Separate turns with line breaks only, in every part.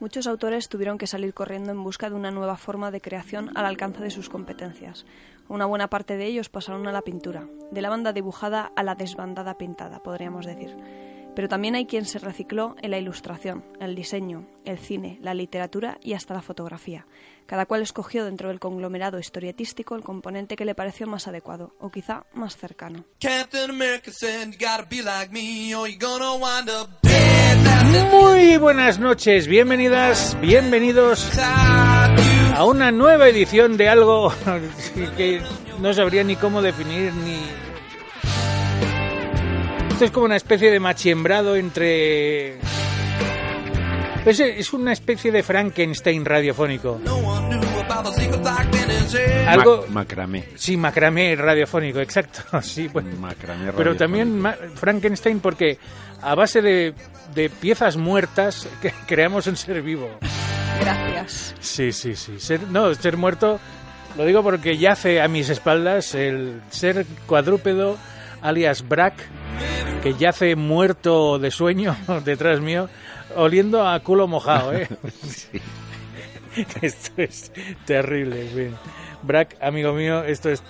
muchos autores tuvieron que salir corriendo en busca de una nueva forma de creación al alcance de sus competencias. Una buena parte de ellos pasaron a la pintura, de la banda dibujada a la desbandada pintada, podríamos decir. Pero también hay quien se recicló en la ilustración, el diseño, el cine, la literatura y hasta la fotografía. Cada cual escogió dentro del conglomerado historietístico el componente que le pareció más adecuado, o quizá más cercano.
Muy buenas noches, bienvenidas, bienvenidos a una nueva edición de algo que no sabría ni cómo definir ni esto es como una especie de machiembrado entre... Es, una especie de Frankenstein radiofónico.
Algo... macramé.
Sí, macramé radiofónico, exacto. Sí, pues.
Macramé
Pero también Frankenstein porque a base de, de piezas muertas que creamos un ser vivo.
Gracias.
Sí, sí, sí. Ser, no, ser muerto, lo digo porque yace a mis espaldas el ser cuadrúpedo alias Brack que yace muerto de sueño detrás mío, oliendo a culo mojado, ¿eh? Esto es terrible, bien. Brack, amigo mío, esto es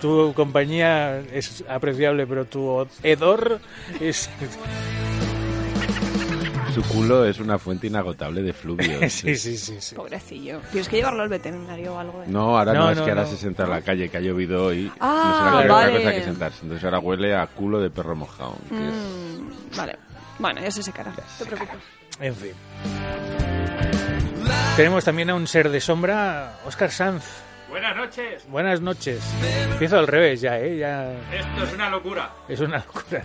tu compañía es apreciable, pero tu hedor es
su culo es una fuente inagotable de fluvios.
sí, sí, sí, sí,
Pobrecillo. Tienes que llevarlo al veterinario o algo. ¿eh?
No, ahora no, es que ahora se sienta en la calle, que ha llovido hoy.
Ah,
no será
vale.
cosa que sentarse. Entonces ahora huele a culo de perro mojado.
Mm, Vale. Bueno, ya se secará. No te preocupes.
En fin. Tenemos también a un ser de sombra, Oscar Sanz.
Buenas noches.
Buenas noches. Empiezo al revés ya, ¿eh? Ya...
Esto es una locura.
Es una locura.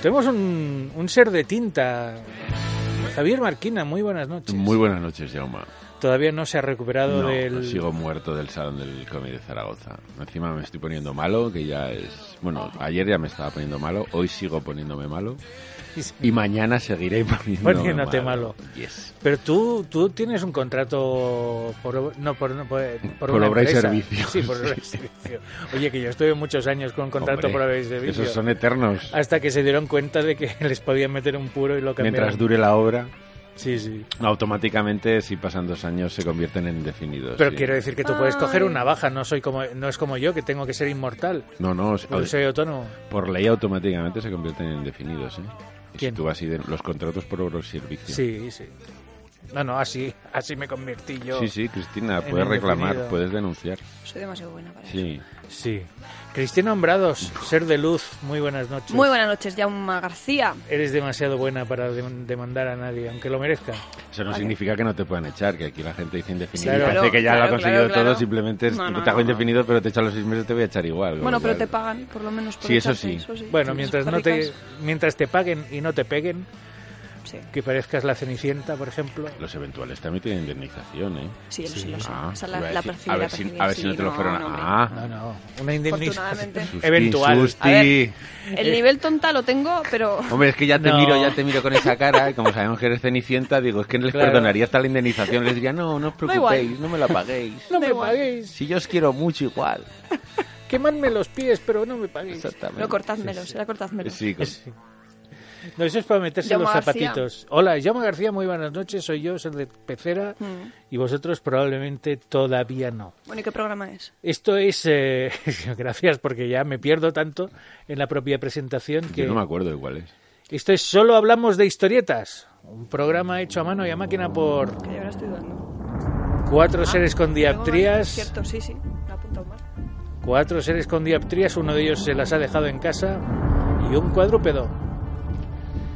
Tenemos un, un ser de tinta. Javier Marquina, muy buenas noches.
Muy buenas noches, Jauma.
Todavía no se ha recuperado
No,
del...
sigo muerto del Salón del Cómic de Zaragoza. Encima me estoy poniendo malo, que ya es... Bueno, ayer ya me estaba poniendo malo, hoy sigo poniéndome malo. Y mañana seguiré poniéndome
Poniéndote malo.
Yes.
Pero tú, tú tienes un contrato por, no, por, no, por, por
obra y servicio.
Sí, por obra y servicio. Oye, que yo estuve muchos años con contrato
Hombre,
por obra y servicio.
Esos son eternos.
Hasta que se dieron cuenta de que les podían meter un puro y lo cambiaron.
Mientras dure la obra,
Sí, sí.
automáticamente, si pasan dos años, se convierten en indefinidos.
Pero
sí.
quiero decir que tú puedes coger una baja, no soy como no es como yo que tengo que ser inmortal,
No, no,
soy autónomo.
por ley automáticamente se convierten en indefinidos, ¿eh?
¿Quién?
Si tú así de, los contratos por obra y servicio.
Sí, sí. No, no, así así me convertí yo.
Sí, sí, Cristina, puedes reclamar, puedes denunciar.
Soy demasiado buena para eso.
Sí.
Sí. Cristina Hombrados, ser de luz, muy buenas noches.
Muy buenas noches, Jauma García.
Eres demasiado buena para dem- demandar a nadie, aunque lo merezca.
Eso no significa que no te puedan echar, que aquí la gente dice indefinido
Claro.
y parece que ya lo ha conseguido
claro, claro.
todo, simplemente es,
No, no,
te hago
no,
indefinido, pero te echo a los seis meses, te voy a echar igual.
Bueno, pero te pagan, por lo menos. Por
Sí, eso sí.
Bueno,
Sí,
mientras
son
no te mientras te paguen y no te peguen,
Sí,
que parezcas la Cenicienta, por ejemplo.
Los eventuales también tienen indemnización, ¿eh?
sí, sé, lo sé.
Ah,
Esa la,
iba a
la percibí,
a
la
ver si, a ver si
sí,
no te lo fueron
no, hombre.
Ah,
No, no, una indemnización eventual.
susti.
A ver. El nivel tonta lo tengo, pero...
Hombre, es que ya te
No.
miro, ya te miro con esa cara, y como sabemos que eres cenicienta, digo, es que les
Claro.
perdonaría hasta la indemnización. Les diría, no, no os preocupéis, no me la paguéis.
No me paguéis.
Si yo os quiero mucho igual.
Quemadme los pies, pero no me paguéis.
Exactamente.
No, cortádmelo, será cortádmelo.
Sí, con-
Sí. No, eso es para meterse
Jaume
los
García.
zapatitos. Hola, Jaume García, muy buenas noches. Soy yo, soy de Pecera.
Mm.
Y vosotros probablemente todavía no.
Bueno, ¿y qué programa es?
Esto es... eh, gracias, porque ya me pierdo tanto en la propia presentación que...
Yo no me acuerdo de cuál es.
Esto es Solo Hablamos de Historietas. Un programa hecho a mano y a máquina por
Que ahora estoy dudando.
cuatro seres con dioptrías.
Cierto, sí, sí. Me ha apuntado mal.
Cuatro seres con dioptrías. Uno de ellos se las ha dejado en casa. Y un cuadrúpedo.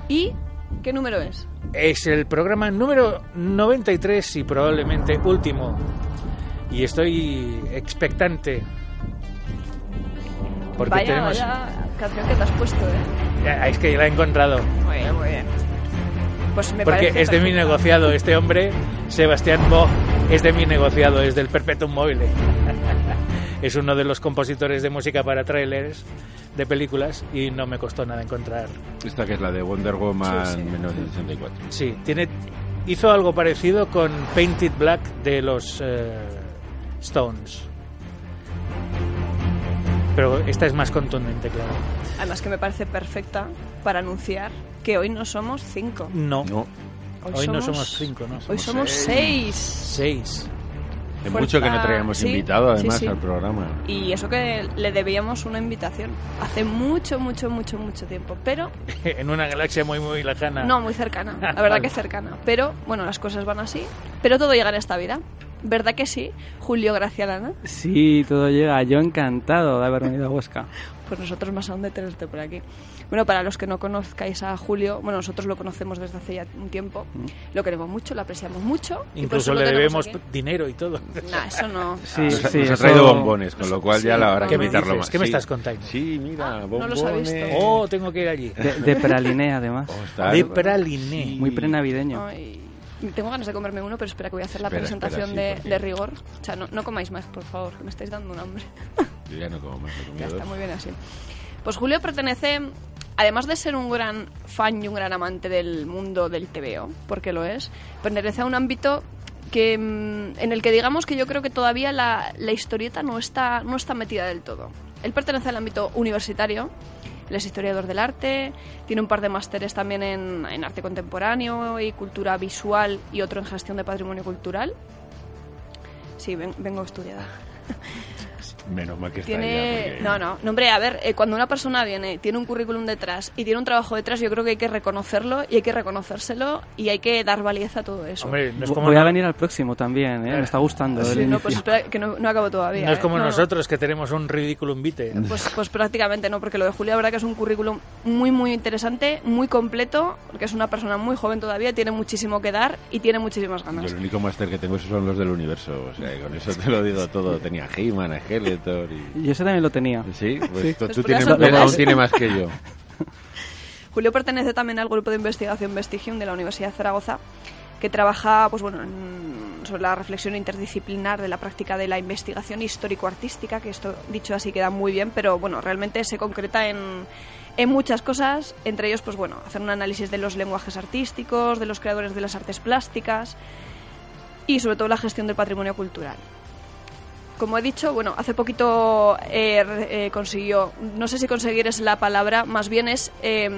¿Y qué número es?
Es el programa número 93 y probablemente último. Y estoy expectante. Porque
vaya,
tenemos.
vaya canción que te has puesto, ¿eh?
Es que la he encontrado.
Muy bien, muy bien. Pues me
Porque es de mi negociado. Este hombre, Sebastián Bo, es de mi negociado, es del Perpetuum Mobile. es uno de los compositores de música para trailers de películas y no me costó nada encontrar.
Esta que es la de Wonder Woman
Sí, sí.
1964.
Sí, tiene, hizo algo parecido con Painted Black de los eh, Stones. Pero esta es más contundente, claro.
Además que me parece perfecta para anunciar que hoy no somos cinco.
No,
No,
Hoy no somos cinco, ¿no?
Hoy
Somos
somos seis.
Seis.
De
Fuerza-
mucho que no traíamos
sí,
invitado,
sí,
además,
sí.
al programa.
Y eso que le debíamos una invitación. Hace mucho, mucho, mucho, mucho tiempo. Pero
en una galaxia muy, muy lejana.
no muy cercana. La verdad que cercana. Pero bueno, las cosas van así. Pero todo llega en esta vida. ¿Verdad que sí, Julio Gracialana?
Sí, todo llega. Yo encantado de haber venido a Huesca.
Pues nosotros más aún de tenerte por aquí. Bueno, para los que no conozcáis a Julio, bueno, nosotros lo conocemos desde hace ya un tiempo. Lo queremos mucho, lo apreciamos mucho.
Incluso le debemos
aquí.
dinero y todo.
Nah, eso no.
Sí,
nos,
sí,
nos ha
eso-
traído bombones, con lo cual ya la hora
¿qué
de
me
invitarlo
dices?
más.
¿Qué me estás contando?
Sí, mira,
Ah, no
bombones.
los ha visto.
Oh, tengo que ir allí.
De, de praliné, además.
Oh, está-
De praliné.
Muy prenavideño.
Ay, tengo ganas de comerme uno, pero espera que voy a hacer la
Espera,
presentación
espera, sí,
de,
porque-
de rigor. O sea, no, no comáis más, por favor, que me estáis dando un hambre.
Yo ya no como más,
Ya está, muy bien así. Pues Julio pertenece, además de ser un gran fan y un gran amante del mundo del TVO, porque lo es, pertenece a un ámbito que mm, en el que digamos que yo creo que todavía la, la historieta no está, no está metida del todo. Él pertenece al ámbito universitario, él es historiador del arte, tiene un par de másteres también en, en arte contemporáneo y cultura visual y otro en gestión de patrimonio cultural. Sí, ven- vengo estudiada.
Menos mal que está
Tiene...
porque-
No, no, no, hombre, a ver, eh, cuando una persona viene, tiene un currículum detrás y tiene un trabajo detrás, yo creo que hay que reconocerlo y hay que reconocérselo y hay que dar validez a todo eso.
Hombre, no es como,
Voy a venir al próximo también, ¿eh? Me está gustando.
Sí,
el
no, pues espera, que no, no acabo todavía.
no es
¿eh?
como
No, no.
nosotros que tenemos un ridículum vitae.
Pues, pues prácticamente no, porque lo de Julia, la verdad que es un currículum muy, muy interesante, muy completo, porque es una persona muy joven todavía, tiene muchísimo que dar y tiene muchísimas
Yo
ganas.
el único máster que tengo son los del universo. O sea, con eso te lo digo todo. Tenía He-Man, Skeletor y...
Yo ese también lo tenía.
Sí, pues
Sí.
tú,
Pues
tú tienes, aún tiene más que yo.
Julio pertenece también al grupo de investigación Vestigium de la Universidad de Zaragoza, que trabaja pues, bueno, en- sobre la reflexión interdisciplinar de la práctica de la investigación histórico-artística, que esto dicho así queda muy bien, pero bueno, realmente se concreta en, en muchas cosas, entre ellos, pues bueno, hacer un análisis de los lenguajes artísticos, de los creadores de las artes plásticas y sobre todo la gestión del patrimonio cultural. Como he dicho, bueno, hace poquito eh, re- eh, consiguió, no sé si conseguir es la palabra, más bien es eh,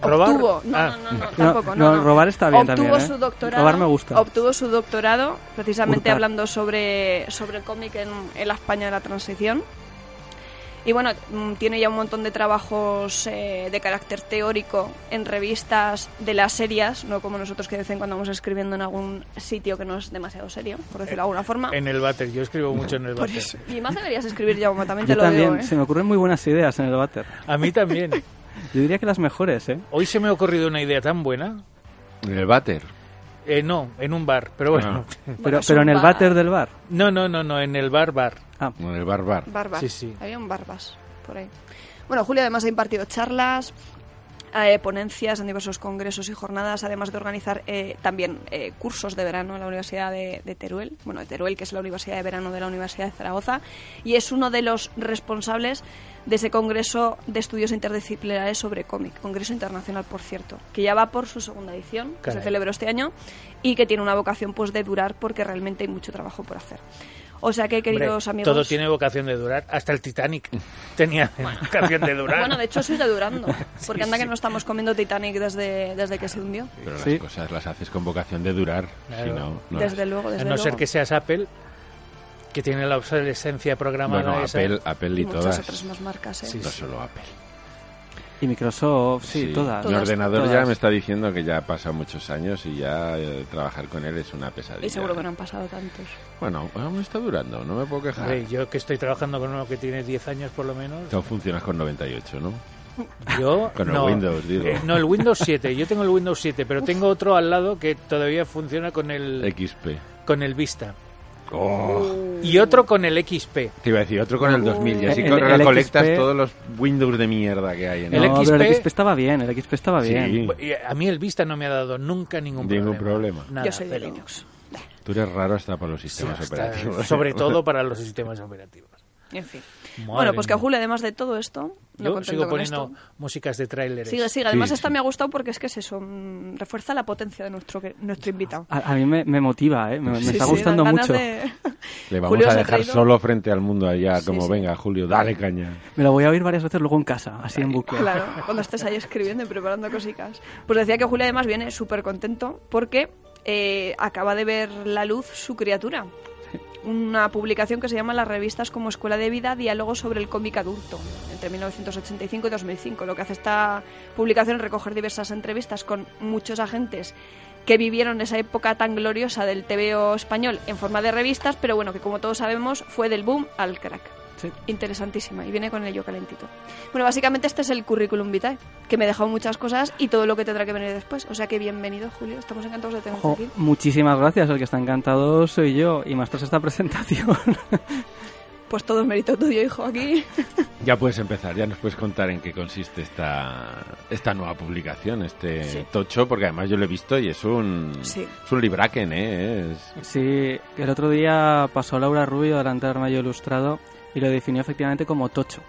¿Robar?
obtuvo, no,
Ah.
no, no, no,
No,
tampoco, no,
no,
no.
robar está bien
obtuvo
también, ¿eh?
su doctorado,
Robar me gusta.
obtuvo su doctorado precisamente
Hurtar.
hablando sobre sobre el cómic en, en la España de la transición. Y bueno, mm, tiene ya un montón de trabajos eh, de carácter teórico en revistas de las serias, no como nosotros que de vez en cuando vamos escribiendo en algún sitio que no es demasiado serio, por decirlo de alguna forma.
En el váter, yo escribo mucho en el váter.
eso. Y más deberías escribir, Jaume, también te
Yo
lo
también.
digo, ¿eh?
Se me ocurren muy buenas ideas en el váter.
A mí también.
Yo diría que las mejores, ¿eh?
Hoy se me ha ocurrido una idea tan buena.
En el váter.
Eh, no, en un bar, pero bueno.
Pero, pero en el váter del bar.
No, no, no, no, en el bar, bar.
Ah,
En el barbar.
Barbas.
Sí, sí.
Había un Barbas por ahí. Bueno, Julio además ha impartido charlas, eh, ponencias en diversos congresos y jornadas, además de organizar eh, también eh, cursos de verano en la Universidad de, de Teruel, bueno, de Teruel, que es la Universidad de Verano de la Universidad de Zaragoza, y es uno de los responsables de ese congreso de estudios interdisciplinares sobre cómic, congreso internacional, por cierto, que ya va por su segunda edición, que se celebró este año, y que tiene una vocación pues de durar porque realmente hay mucho trabajo por hacer. O sea que,
Hombre,
queridos amigos...
todo tiene vocación de durar. Hasta el Titanic tenía vocación de durar.
Bueno, de hecho sigue durando. Porque anda que no estamos comiendo Titanic desde, desde que se hundió.
Pero
Sí.
las cosas las haces con vocación de durar.
Claro.
Si no, no
desde
las-
luego, desde
a no
luego.
ser que seas Apple, que tiene la obsolescencia programada.
Bueno,
esa.
Apple, Apple y
muchas
todas.
otras más marcas, ¿eh?
Sí,
No solo Apple.
Y Microsoft, sí, todas.
Mi
Todas,
ordenador ya
todas.
me está diciendo que ya ha pasado muchos años y ya eh, trabajar con él es una pesadilla.
Y seguro que no han pasado tantos.
Bueno, aún está durando, no me puedo quejar.
Yo que estoy trabajando con uno que tiene 10 años por lo menos.
Tú funcionas con 98, ¿no?
Yo
Con el
no,
Windows, digo.
Eh, no, el Windows 7. Yo tengo el Windows 7, pero tengo otro al lado que todavía funciona con el
XP.
con el Vista
Oh,
y otro con el XP.
te iba a decir, otro con el 2000 y así
El- el
recolectas
XP.
todos los Windows de mierda que hay en
El
no,
él.
pero el
XP
XP estaba bien, el XP estaba
Sí.
bien.
Y A mí el Vista no me ha dado nunca ningún problema.
Ningún problema.
Nada,
Yo soy de. Linux.
Tú eres raro hasta para los
Sí,
sistemas
hasta-
operativos.
sobre todo para los sistemas operativos.
En fin.
Madre
bueno, pues que a. Julio, además de todo esto,
Yo
contento
sigo
con
poniendo
esto,
músicas de tráileres.
Sigue, sigue. Además,
Sí,
esta
sí.
me ha gustado porque es que es eso, mm, refuerza la potencia de nuestro, que- nuestro invitado.
A, a mí me, me motiva, ¿eh? Me, me
Sí,
está
sí,
gustando mucho.
de-
Le vamos
Julio
a dejar solo frente al mundo allá,
Sí,
como
sí.
venga, Julio, dale caña.
Me lo voy a oír varias veces luego en casa, así en bucle.
Claro, cuando estés ahí escribiendo y preparando cositas. Pues decía que Julio además viene súper contento porque eh, acaba de ver la luz su criatura. Una publicación que se llama Las revistas como Escuela de Vida, Diálogos sobre el cómic adulto, entre 1985 y 2005. Lo que hace esta publicación es recoger diversas entrevistas con muchos agentes que vivieron esa época tan gloriosa del TVO español en forma de revistas, pero bueno, que como todos sabemos fue del boom al crack.
Sí.
Interesantísima, y viene con ello calentito. Bueno, básicamente este es el currículum vitae, que me ha dejado muchas cosas y todo lo que tendrá que venir después. O sea que bienvenido, Julio, estamos encantados de tenerte
Ojo,
aquí.
muchísimas gracias, el que está encantado soy yo, y más tras esta presentación.
Pues todo es mérito tuyo, hijo, aquí.
Ya puedes empezar, ya nos puedes contar en qué consiste esta, esta nueva publicación, este
Sí.
tocho, porque además yo lo he visto y es un,
Sí.
es un libraken, ¿eh? Es,
Sí, el otro día pasó Laura Rubio delante del armario ilustrado y lo definió efectivamente como tocho.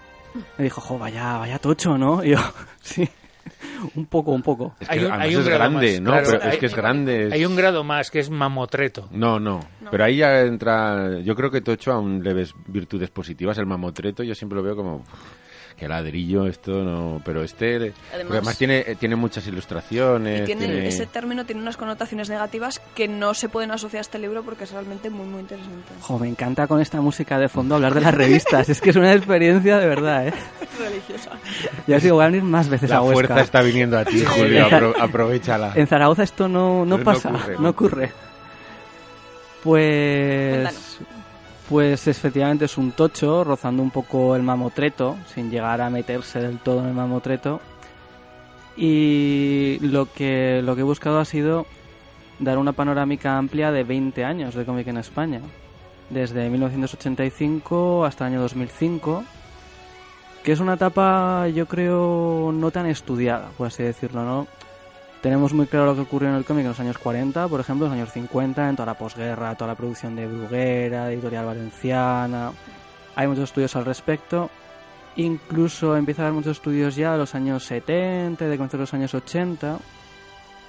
Me dijo, jo, vaya, vaya tocho, ¿no? Y yo, sí, un poco, un poco.
es que
Hay un- hay un
es
grado
grande,
más,
¿no?
claro.
Pero es que es grande. es-
Hay un grado más que es mamotreto.
No, no,
No.
Pero ahí ya entra. Yo creo que Tocho aún le ves virtudes positivas. El mamotreto, yo siempre lo veo como. Que ladrillo, esto no. Pero este.
Además-
porque además tiene, eh, tiene muchas ilustraciones.
Y tiene,
tiene-
ese término tiene unas connotaciones negativas que no se pueden asociar a este libro porque es realmente muy, muy interesante.
Jo, me encanta con esta música de fondo hablar de las revistas. Es que es una experiencia de verdad, ¿eh?
Religiosa.
Ya os digo, voy a venir más veces
La
a Huesca.
fuerza está viniendo a ti, Julio. apro- aprovechala.
En Zaragoza esto no, no
Pero no
pasa,
ocurre,
no
no
ocurre. Pues,
Cuéntanos.
Pues efectivamente es un tocho, rozando un poco el mamotreto, sin llegar a meterse del todo en el mamotreto. Y lo que, lo que he buscado ha sido dar una panorámica amplia de 20 años de cómic en España. Desde 1985 hasta el año 2005 que es una etapa yo creo no tan estudiada, por así decirlo, ¿no? Tenemos muy claro lo que ocurrió en el cómic en los años 40, por ejemplo, en los años 50, en toda la posguerra, toda la producción de Bruguera, Editorial Valenciana. Hay muchos estudios al respecto. Incluso empieza a haber muchos estudios ya de los años 70, de comienzos los años 80.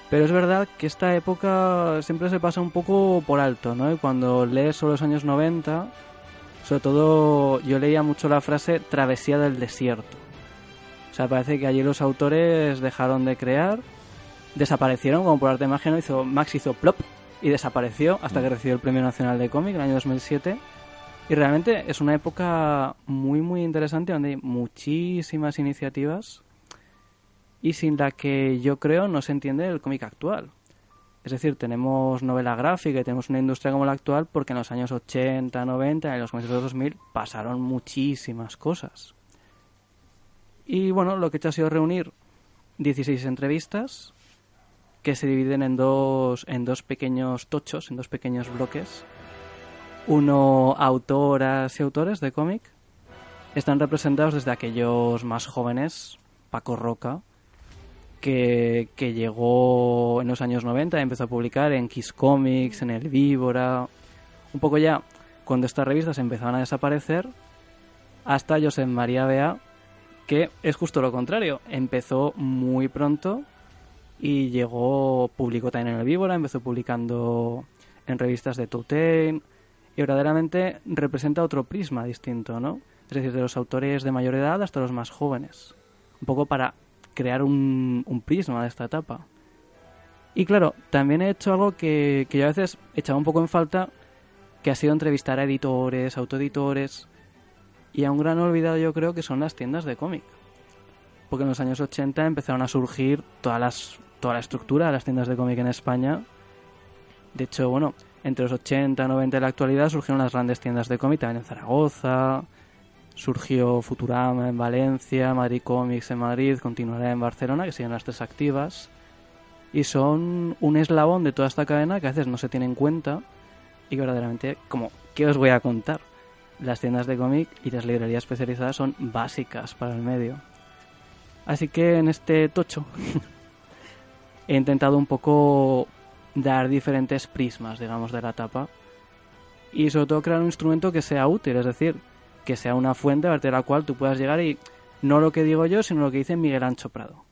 Pero es verdad que esta época siempre se pasa un poco por alto, ¿no? Y cuando lees sobre los años 90, sobre todo yo leía mucho la frase travesía del desierto. O sea, parece que allí los autores dejaron de crear, desaparecieron como por arte de magia, ¿no? hizo, Max hizo plop y desapareció hasta que recibió el Premio Nacional de Cómic en el año 2007. Y realmente es una época muy, muy interesante donde hay muchísimas iniciativas y sin la que yo creo no se entiende el cómic actual. Es decir, tenemos novela gráfica y tenemos una industria como la actual porque en los años 80, 90 y en los comienzos de 2000 pasaron muchísimas cosas. Y bueno, lo que he hecho ha sido reunir 16 entrevistas que se dividen en dos, en dos pequeños tochos, en dos pequeños bloques. Uno autoras y autores de cómic. Están representados desde aquellos más jóvenes, Paco Roca, que, que llegó en los años 90 y empezó a publicar en Kiss Comics, en El Víbora, un poco ya cuando estas revistas empezaban a desaparecer, hasta Josep María Bea, que es justo lo contrario, empezó muy pronto y llegó, publicó también en El Víbora, empezó publicando en revistas de Toutaine y verdaderamente representa otro prisma distinto, ¿no? Es decir, de los autores de mayor edad hasta los más jóvenes. Un poco para crear un, un prisma de esta etapa. Y claro, también he hecho algo que, que yo a veces echaba un poco en falta, que ha sido entrevistar a editores, autoeditores, y a un gran olvidado yo creo que son las tiendas de cómic. Porque en los años 80 empezaron a surgir todas las, toda la estructura de las tiendas de cómic en España. De hecho, bueno, entre los 80 90 y la actualidad surgieron las grandes tiendas de cómic también en Zaragoza, surgió Futurama en Valencia, Madrid Comics en Madrid, continuará en Barcelona, que siguen las tres activas. Y son un eslabón de toda esta cadena que a veces no se tiene en cuenta y que verdaderamente, como, ¿qué os voy a contar? Las tiendas de cómic y las librerías especializadas son básicas para el medio. Así que en este tocho he intentado un poco dar diferentes prismas, digamos, de la tapa y sobre todo crear un instrumento que sea útil, es decir, que sea una fuente a partir de la cual tú puedas llegar y no lo que digo yo, sino lo que dice Miguel Ancho Prado.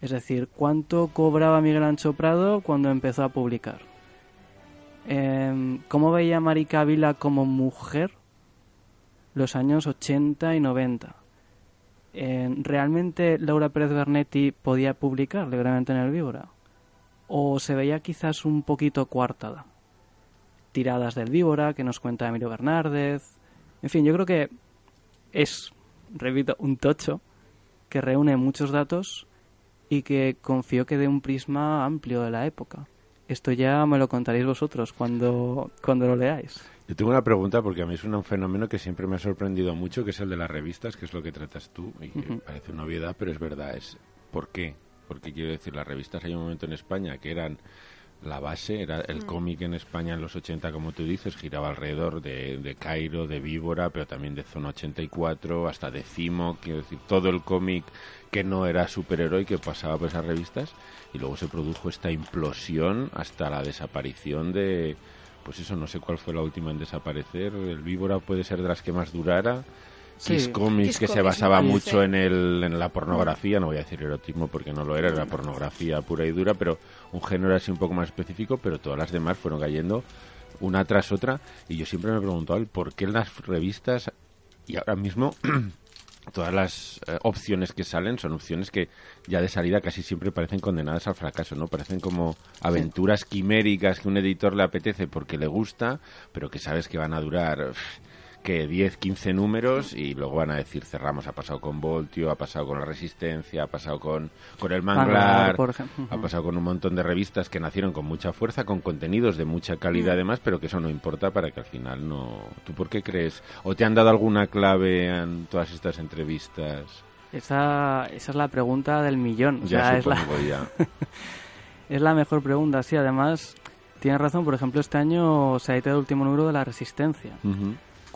Es decir, cuánto cobraba Miguel Ancho Prado cuando empezó a publicar. Em, ¿Cómo veía Marica Vila como mujer los años 80 y 90? ¿Realmente Laura Pérez Bernetti podía publicar libremente en el Víbora? ¿O se veía quizás un poquito coartada? Tiradas del Víbora, que nos cuenta Emilio Bernárdez. En fin, yo creo que es, repito, un tocho que reúne muchos datos y que confío que dé un prisma amplio de la época. Esto ya me lo contaréis vosotros cuando, cuando lo leáis.
Yo tengo una pregunta porque a mí es un fenómeno que siempre me ha sorprendido mucho, que es el de las revistas, que es lo que tratas tú, y que parece una obviedad, pero es verdad. Es ¿Por qué? Porque quiero decir, las revistas hay un momento en España que eran la base, era el cómic en España en los 80, como tú dices, giraba alrededor de, de Cairo, de Víbora, pero también de Zona 84, hasta de Cimo, quiero decir, todo el cómic que no era superhéroe que pasaba por esas revistas, y luego se produjo esta implosión hasta la desaparición de, pues eso, no sé cuál fue la última en desaparecer, el Víbora puede ser de las que más durara,
Sí.
Kiss Comics,
Kiss
que se basaba mucho en, el, en la pornografía, no voy a decir erotismo porque no lo era, era pornografía pura y dura, pero un género así un poco más específico, pero todas las demás fueron cayendo una tras otra, y yo siempre me he preguntado el por qué en las revistas, y ahora mismo todas las eh, opciones que salen son opciones que ya de salida casi siempre parecen condenadas al fracaso, ¿no? Parecen como aventuras quiméricas que un editor le apetece porque le gusta, pero que sabes que van a durar que 10, 15 números y luego van a decir cerramos, ha pasado con Voltio, ha pasado con La Resistencia, ha pasado con, con El Manglar,
Manglar, por ejemplo.
ha pasado con un montón de revistas que nacieron con mucha fuerza, con contenidos de mucha calidad además, pero que eso no importa para que al final no... ¿Tú por qué crees? ¿O te han dado alguna clave en todas estas entrevistas?
Esa, esa es la pregunta del millón. O
Ya
es la,
supongo, ya.
es la mejor pregunta, sí. Además, tienes razón. Por ejemplo, este año se ha editado el último número de La Resistencia.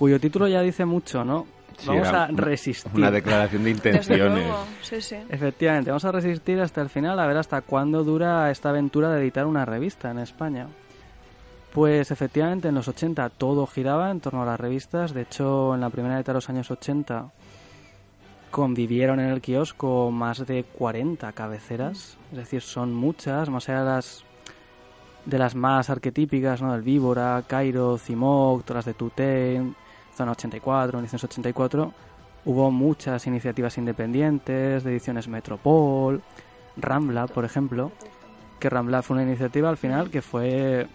Cuyo título ya dice mucho, ¿no?
Sí,
Vamos a
una-
resistir.
Una declaración de
Desde
intenciones.
luego, sí, sí.
Efectivamente, vamos a resistir hasta el final a ver hasta cuándo dura esta aventura de editar una revista en España. Pues efectivamente en los 80 todo giraba en torno a las revistas. De hecho, en la primera mitad de los años 80 convivieron en el kiosco más de 40 cabeceras. Es decir, son muchas, más allá de las, de las más arquetípicas, ¿no? Del Víbora, Cairo, Cimoc, todas las de Tutain, Zona 84, 1984. Hubo muchas iniciativas independientes, de ediciones Metropol, Rambla, por ejemplo, que Rambla fue una iniciativa al final que fue...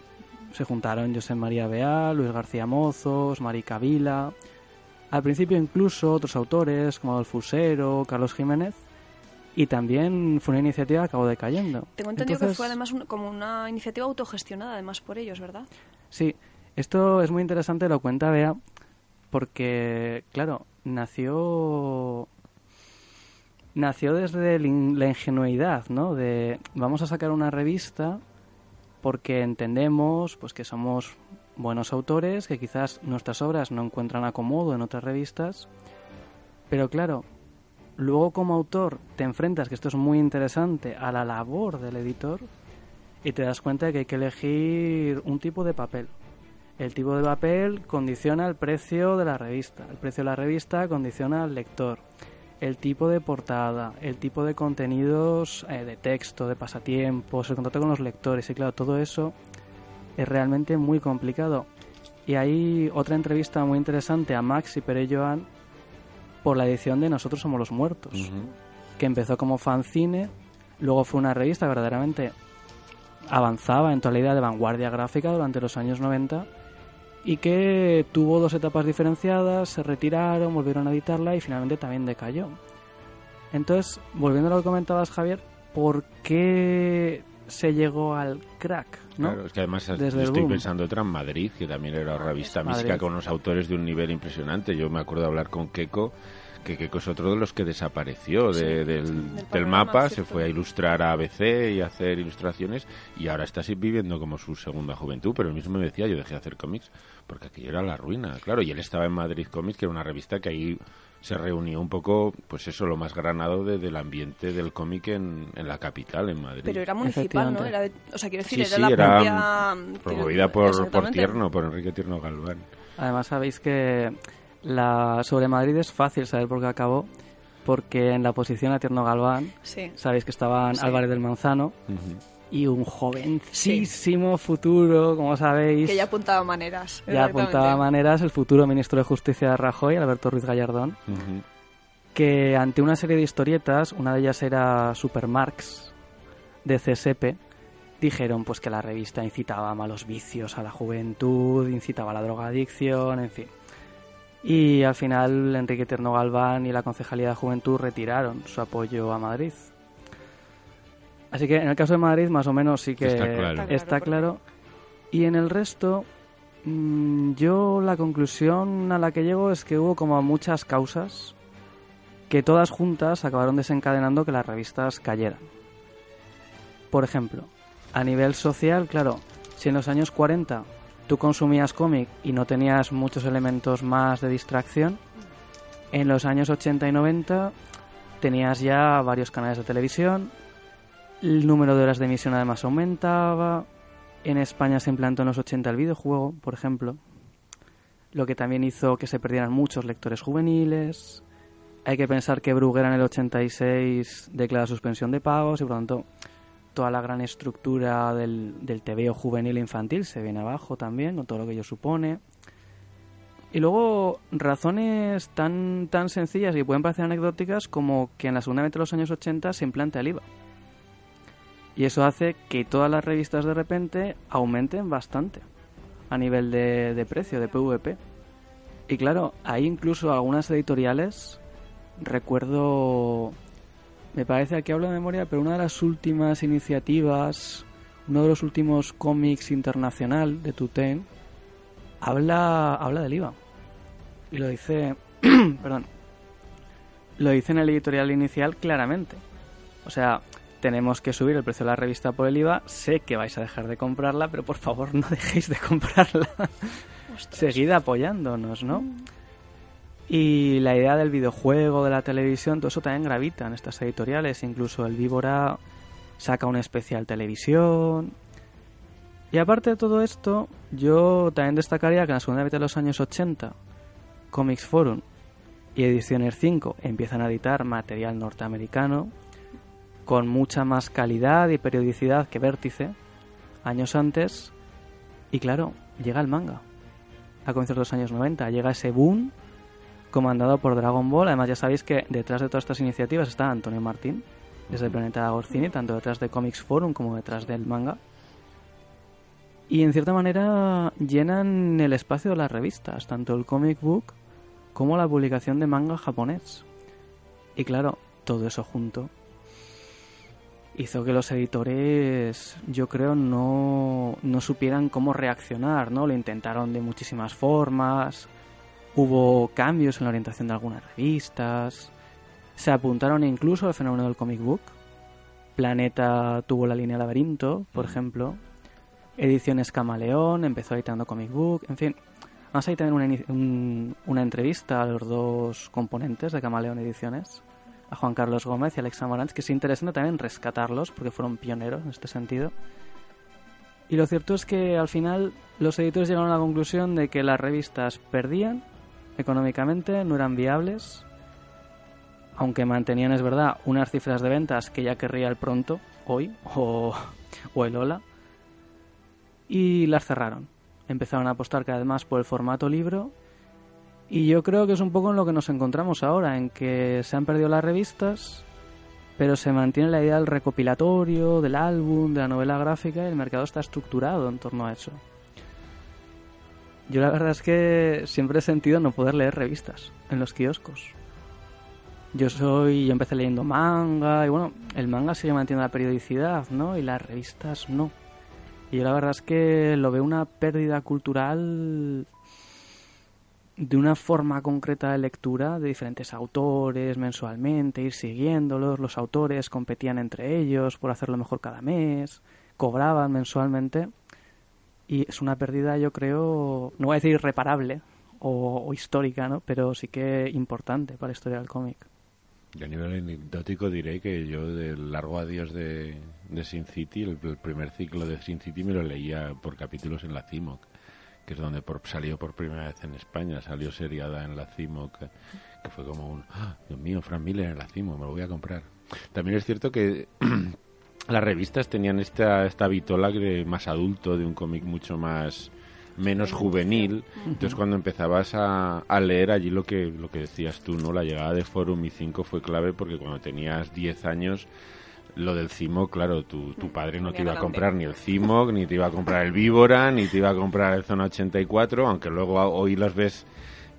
Se juntaron José María Beal, Luis García Mozos, Marica Vila... Al principio incluso otros autores como Adolfo Usero, Carlos Jiménez, y también fue una iniciativa que acabó decayendo.
Tengo entendido que fue además un- como una iniciativa autogestionada, además por ellos, ¿verdad?
Sí, esto es muy interesante, lo cuenta Bea, porque, claro, nació nació desde la ingenuidad, ¿no? De vamos a sacar una revista porque entendemos pues que somos buenos autores, que quizás nuestras obras no encuentran acomodo en otras revistas, pero claro, luego como autor te enfrentas, que esto es muy interesante, a la labor del editor y te das cuenta de que hay que elegir un tipo de papel. El tipo de papel condiciona el precio de la revista. El precio de la revista condiciona al lector. El tipo de portada, el tipo de contenidos eh, de texto, de pasatiempos, el contacto con los lectores. Y claro, todo eso es realmente muy complicado. Y hay otra entrevista muy interesante a Max y Pere Joan por la edición de Nosotros somos los muertos que empezó como fanzine, luego fue una revista verdaderamente avanzaba en toda la idea de vanguardia gráfica durante los años 90 y que tuvo dos etapas diferenciadas, se retiraron, volvieron a editarla y finalmente también decayó. Entonces, volviendo a lo que comentabas, Javier, ¿por qué se llegó al crack? ¿no?
Claro, es que además
Desde
yo
el
estoy
boom.
pensando otra en Madrid, que también era una revista mística con unos autores de un nivel impresionante. Yo me acuerdo de hablar con Keiko, que Keiko es otro de los que desapareció
Sí,
de- del,
del
del
panorama,
mapa, se fue a ilustrar a ABC y a hacer ilustraciones y ahora está así viviendo como su segunda juventud, pero él mismo me decía, yo dejé de hacer cómics porque aquello era la ruina, claro, y él estaba en Madrid Comics, que era una revista que ahí se reunió un poco, pues eso, lo más granado de- del ambiente del cómic en, en la capital, en Madrid.
Pero era municipal, ¿no? Era de- o sea, quiero decir,
Sí,
era
sí,
la
era
propia...
promovida por, por. Tierno, por Enrique Tierno Galván.
Además sabéis que La, sobre Madrid es fácil saber por qué acabó, porque en la posición a Tierno Galván,
Sí.
sabéis que estaban
Sí.
Álvarez del Manzano y un jovencísimo futuro, como sabéis,
Que ya apuntaba maneras.
ya apuntaba maneras, el futuro ministro de Justicia de Rajoy, Alberto Ruiz Gallardón, que ante una serie de historietas, una de ellas era Super Marx de CSP, dijeron pues que la revista incitaba a malos vicios a la juventud, incitaba a la drogadicción, en fin. Y al final Enrique Terno Galván y la Concejalía de Juventud retiraron su apoyo a Madrid. Así que en el caso de Madrid más o menos sí que
Está claro.
está claro. Y en el resto, mm, yo la conclusión a la que llego es que hubo como muchas causas que todas juntas acabaron desencadenando que las revistas cayeran. Por ejemplo, a nivel social, claro, si en los años 40 tú consumías cómic y no tenías muchos elementos más de distracción, en los años 80 y 90 tenías ya varios canales de televisión, el número de horas de emisión además aumentaba, en España se implantó en los 80 el videojuego, por ejemplo, lo que también hizo que se perdieran muchos lectores juveniles. Hay que pensar que Bruguera en el 86 declara suspensión de pagos y por lo tanto toda la gran estructura del, del TVO juvenil e infantil se viene abajo también, con todo lo que ello supone. Y luego razones tan, tan sencillas y pueden parecer anecdóticas como que en la segunda mitad de los años 80 se implanta el IVA. Y eso hace que todas las revistas de repente aumenten bastante a nivel de, de precio, de PVP. Y claro, hay incluso algunas editoriales, recuerdo, me parece aquí hablo de memoria, pero una de las últimas iniciativas, uno de los últimos cómics internacional de Tuten, habla, habla del IVA. Y lo dice, perdón, lo dice en el editorial inicial claramente. O sea, tenemos que subir el precio de la revista por el IVA. Sé que vais a dejar de comprarla, pero por favor no dejéis de comprarla. Seguid apoyándonos, ¿no? Y la idea del videojuego, de la televisión, todo eso también gravita en estas editoriales. Incluso el Víbora saca un especial televisión. Y aparte de todo esto, yo también destacaría que en la segunda mitad de los años 80, Comics Forum y Ediciones 5 empiezan a editar material norteamericano con mucha más calidad y periodicidad que Vértice años antes. Y claro, llega el manga. A comienzos de los años 90 llega ese boom comandado por Dragon Ball. Además, ya sabéis que detrás de todas estas iniciativas está Antonio Martín, desde el Planeta Gorcini, tanto detrás de Comics Forum como detrás del manga. Y en cierta manera llenan el espacio de las revistas, tanto el comic book como la publicación de manga japonés. Y claro, todo eso junto hizo que los editores, yo creo, no, no supieran cómo reaccionar, ¿no? Lo intentaron de muchísimas formas, hubo cambios en la orientación de algunas revistas, se apuntaron incluso al fenómeno del comic book. Planeta tuvo la línea Laberinto, por ejemplo. Ediciones Camaleón empezó editando comic book, en fin. Vamos a también una, un- una entrevista a los dos componentes de Camaleón Ediciones, a Juan Carlos Gómez y Alexa Morantz, que es interesante también rescatarlos porque fueron pioneros en este sentido. Y lo cierto es que al final los editores llegaron a la conclusión de que las revistas perdían económicamente, no eran viables, aunque mantenían, es verdad, unas cifras de ventas que ya querría el pronto, hoy, o, el Ola, y las cerraron. Empezaron a apostar cada vez más por el formato libro, y yo creo que es un poco en lo que nos encontramos ahora, en que se han perdido las revistas, pero se mantiene la idea del recopilatorio, del álbum, de la novela gráfica, y el mercado está estructurado en torno a eso. Yo la verdad es que siempre he sentido no poder leer revistas en los kioscos. Yo soy, yo empecé leyendo manga y bueno, el manga sigue manteniendo la periodicidad, ¿no? Y las revistas no. Y yo la verdad es que lo veo una pérdida cultural de una forma concreta de lectura de diferentes autores mensualmente, ir siguiéndolos, los autores competían entre ellos por hacerlo mejor cada mes, cobraban mensualmente y es una pérdida yo creo, no voy a decir irreparable o, histórica, ¿no? Pero sí que importante para la historia del cómic.
Yo a nivel anecdótico diré que yo del largo adiós de, Sin City, el, primer ciclo de Sin City me lo leía por capítulos en la CIMOC, que es donde por, salió por primera vez en España, salió seriada en la CIMO, que, fue como un, ¡Ah, Dios mío, Frank Miller en la CIMO, me lo voy a comprar. También es cierto que las revistas tenían esta, esta vitola de más adulto, de un cómic mucho más menos juvenil. Entonces cuando empezabas a, a leer allí lo que, lo que decías tú, ¿no? La llegada de Forum y 5 fue clave porque cuando tenías 10 años lo del CIMOC, claro, tu, tu padre no te iba a comprar ni el CIMOC, ni te iba a comprar el Víbora, ni te iba a comprar el Zona 84, aunque luego hoy los ves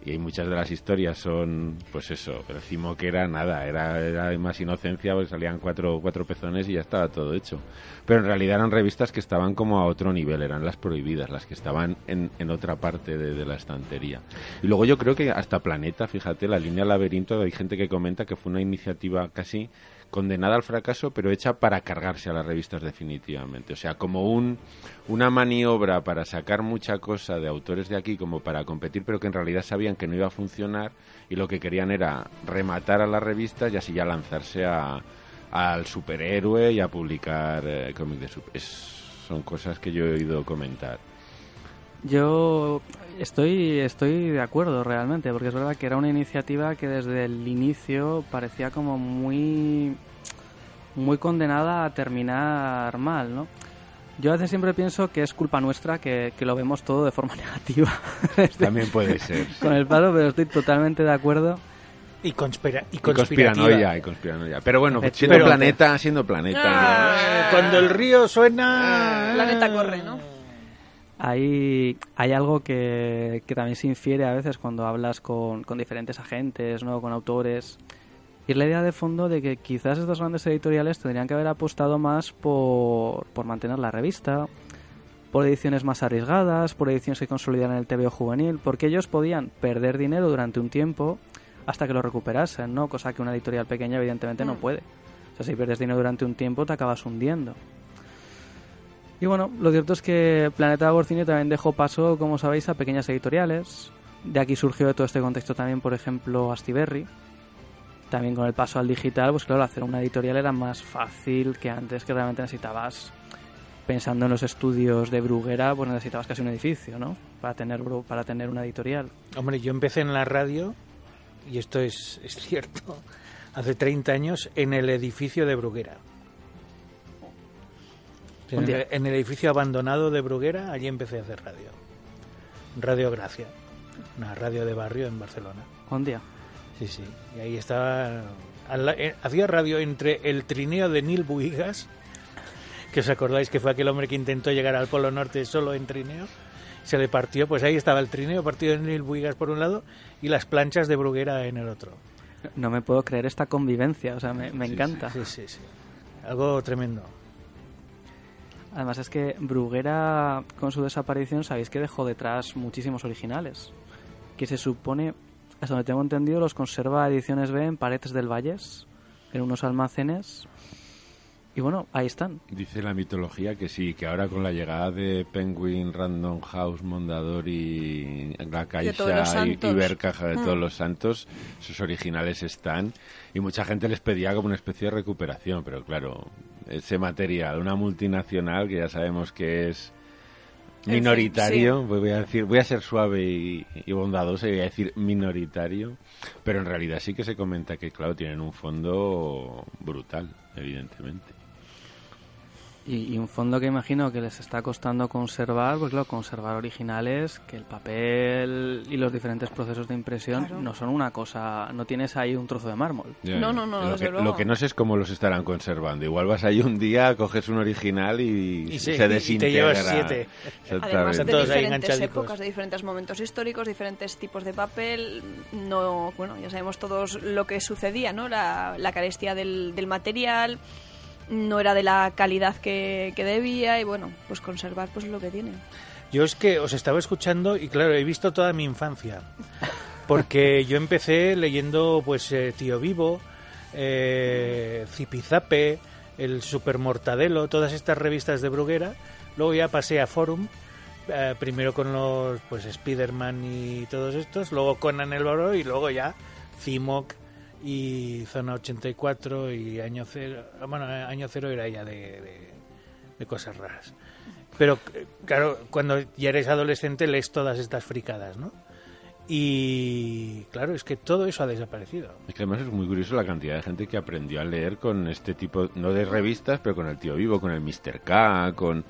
y hay muchas de las historias son, pues eso, el CIMOC era nada, era, era más inocencia, porque salían cuatro, cuatro pezones y ya estaba todo hecho. Pero en realidad eran revistas que estaban como a otro nivel, eran las prohibidas, las que estaban en, en otra parte de, de la estantería. Y luego yo creo que hasta Planeta, fíjate, la línea Laberinto, hay gente que comenta que fue una iniciativa casi condenada al fracaso, pero hecha para cargarse a las revistas definitivamente. O sea, como un, una maniobra para sacar mucha cosa de autores de aquí como para competir, pero que en realidad sabían que no iba a funcionar y lo que querían era rematar a las revistas y así ya lanzarse a, al superhéroe y a publicar eh, cómics de super... son cosas que yo he oído comentar.
Yo estoy, estoy de acuerdo realmente, porque es verdad que era una iniciativa que desde el inicio parecía como muy, muy condenada a terminar mal, ¿no? Yo a veces siempre pienso que es culpa nuestra que, que lo vemos todo de forma negativa
También puede ser.
con el palo, pero estoy totalmente de acuerdo.
Y, conspira y
conspiranoia, y conspiranoia. Pero bueno, siendo
pero-
planeta, siendo planeta.
Ah, cuando el río suena...
Planeta corre, ¿no?
Hay, hay algo que, que también se infiere a veces cuando hablas con, con diferentes agentes, ¿no? con autores. Y es la idea de fondo de que quizás estos grandes editoriales tendrían que haber apostado más por, por mantener la revista, por ediciones más arriesgadas, por ediciones que consolidaran el TVO juvenil, porque ellos podían perder dinero durante un tiempo hasta que lo recuperasen, ¿no? Cosa que una editorial pequeña evidentemente no
Mm.
puede. O sea, si pierdes dinero durante un tiempo te acabas hundiendo. Y bueno, lo cierto es que Planeta Borcini también dejó paso, como sabéis, a pequeñas editoriales. De aquí surgió de todo este contexto también, por ejemplo, Astiberri. También con el paso al digital, pues claro, hacer una editorial era más fácil que antes, que realmente necesitabas, pensando en los estudios de Bruguera, pues necesitabas casi un edificio, ¿no? Para tener, para tener una editorial.
Hombre, yo empecé en la radio, y esto es, es cierto, hace 30 años, en el edificio de Bruguera. En
Un
el,
día.
en el edificio abandonado de Bruguera, allí empecé a hacer radio. Radio Gracia, una radio de barrio en Barcelona.
Un día.
Sí, sí. Y ahí estaba. eh, hacía radio entre el trineo de Neil Buigas, que os acordáis que fue aquel hombre que intentó llegar al Polo Norte solo en trineo. Se le partió, pues ahí estaba el trineo partido de Neil Buigas por un lado y las planchas de Bruguera en el otro.
No me puedo creer esta convivencia, o sea, me, me
Sí,
encanta.
Sí, sí, sí. Algo tremendo.
Además es que Bruguera, con su desaparición, sabéis que dejó detrás muchísimos originales. Que se supone, hasta donde tengo entendido, los conserva Ediciones B en Paredes del Valles, en unos almacenes. Y bueno, ahí están.
Dice la mitología que sí, que ahora con la llegada de Penguin, Random House, Mondadori, La
De todos
Caixa y,
santos.
y Bercaja de
Mm.
todos los santos, sus originales están y mucha gente les pedía como una especie de recuperación, pero claro, ese material, una multinacional que ya sabemos que es minoritario, pues voy a decir, voy a ser suave y, y bondadoso y voy a decir minoritario, pero en realidad sí que se comenta que claro, tienen un fondo brutal, evidentemente.
Y, y un fondo que imagino que les está costando conservar, pues claro, conservar originales, que el papel y los diferentes procesos de impresión
Claro.
no son una cosa, no tienes ahí un trozo de mármol.
Ya,
No, no, no,
Lo
desde
que,
luego.
lo que no sé es cómo los estarán conservando. Igual vas ahí un día, coges un original y,
Y
se
sí, y te
desintegra.
llevas siete.
Además de diferentes épocas, de diferentes momentos históricos, diferentes tipos de papel, no, bueno, ya sabemos todos lo que sucedía, ¿no? La, la carestía del, del material, no era de la calidad que, que debía y bueno, pues conservar pues lo que tiene.
Yo es que os estaba escuchando y claro, he visto toda mi infancia. Porque yo empecé leyendo pues eh, Tío Vivo, eh, Zipizape, el Super Mortadelo, todas estas revistas de Bruguera. Luego ya pasé a Forum, eh, primero con los pues Spiderman y todos estos, luego Conan el Bárbaro y luego ya Cimoc y Zona 84 y Año Cero. Bueno, Año Cero era ya de, de- de cosas raras. Pero, claro, cuando ya eres adolescente lees todas estas fricadas, ¿no? Y claro, es que todo eso ha desaparecido.
Es que además es muy curioso la cantidad de gente que aprendió a leer con este tipo, no de revistas, pero con el tío vivo, con el Mr. K, con,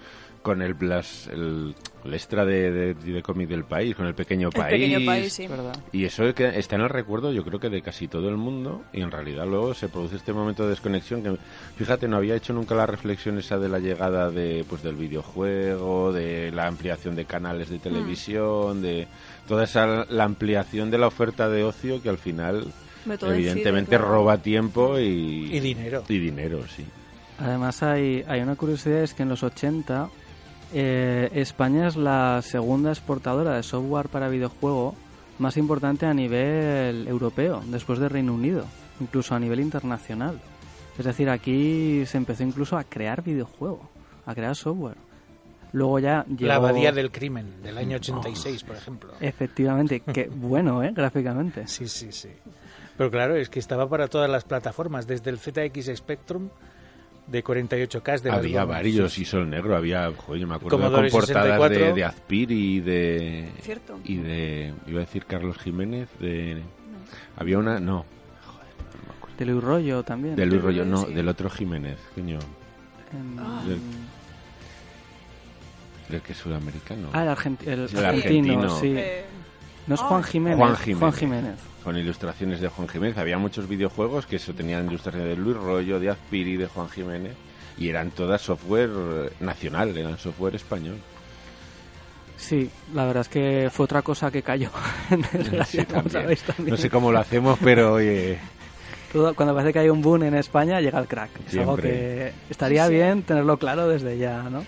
con el, Blas, el, el extra de, de, de cómic del país, con el pequeño
El
país.
pequeño país, sí.
¿Verdad?
Y eso está en el recuerdo, yo creo que de casi todo el mundo, y en realidad luego se produce este momento de desconexión que, fíjate, no había hecho nunca la reflexión esa de la llegada de, pues, del videojuego, de la ampliación de canales de televisión, de toda esa la ampliación de la oferta de ocio que al final, evidentemente,
claro.
roba tiempo y,
Y dinero.
Y dinero, sí.
Además hay, hay una curiosidad, es que en los 80 eh, España es la segunda exportadora de software para videojuego más importante a nivel europeo, después de Reino Unido, incluso a nivel internacional. Es decir, aquí se empezó incluso a crear videojuego, a crear software. Luego ya llegó...
La abadía del crimen, del año 86, por ejemplo.
Efectivamente, que bueno, ¿eh? Gráficamente.
Sí, sí, sí. Pero claro, es que estaba para todas las plataformas, desde el ZX Spectrum de 48K de
Había varios, y Sol Negro, había, joder, yo me acuerdo
Commodore
de con portadas de,
64.
de Azpir y de...
Cierto.
Y de, iba a decir Carlos Jiménez, de... Había una, no,
De Luis Rollo también.
de Luis Rollo, no,
sí.
del otro Jiménez, coño,
Em,
Del- del que es sudamericano.
Ah, el, argenti- el
Sí, el
argentino,
argentino.
sí.
Eh,
No es
Ah.
Juan Jiménez.
Juan Jiménez.
Juan Jiménez.
Con ilustraciones de Juan Jiménez. Había muchos videojuegos que eso tenían ilustraciones de Luis Rollo, de Azpiri, de Juan Jiménez. Y eran todas software eh, nacional, eran software español.
Sí, la verdad es que fue otra cosa que cayó. en
Sí, también. No sé cómo lo hacemos, pero oye,
Todo- cuando parece que hay un boom en España, llega el crack. Es algo que estaría
Sí, sí.
bien tenerlo claro desde ya, ¿no?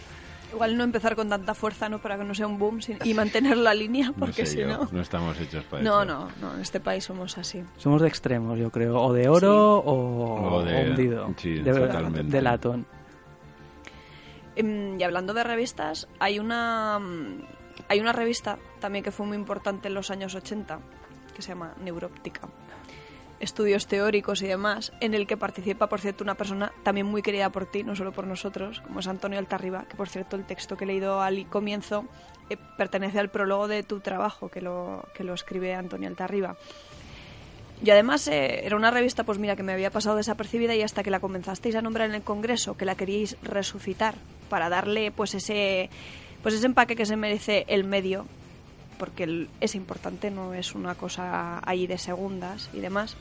Igual no empezar con tanta fuerza, ¿no? Para que no sea un boom sin- y mantener la línea,
no
porque
sé
si
yo,
no...
no estamos hechos para
No,
eso.
no, no, en este país somos así.
Somos de extremos, yo creo. O de oro o,
de-
hundido.
sí,
de,
totalmente.
de latón.
Em, Y hablando de revistas, hay una hay una revista también que fue muy importante en los años 80 que se llama Neuróptica. Estudios teóricos y demás, en el que participa, por cierto, una persona también muy querida por ti, no solo por nosotros, como es Antonio Altarriba, que por cierto el texto que he leído al comienzo eh, pertenece al prólogo de tu trabajo, que lo, que lo escribe Antonio Altarriba. Y además eh, era una revista, pues mira, que me había pasado desapercibida y hasta que la comenzasteis a nombrar en el Congreso, que la queríais resucitar para darle pues ese, pues ese empaque que se merece el medio, porque es importante, no es una cosa ahí de segundas y demás,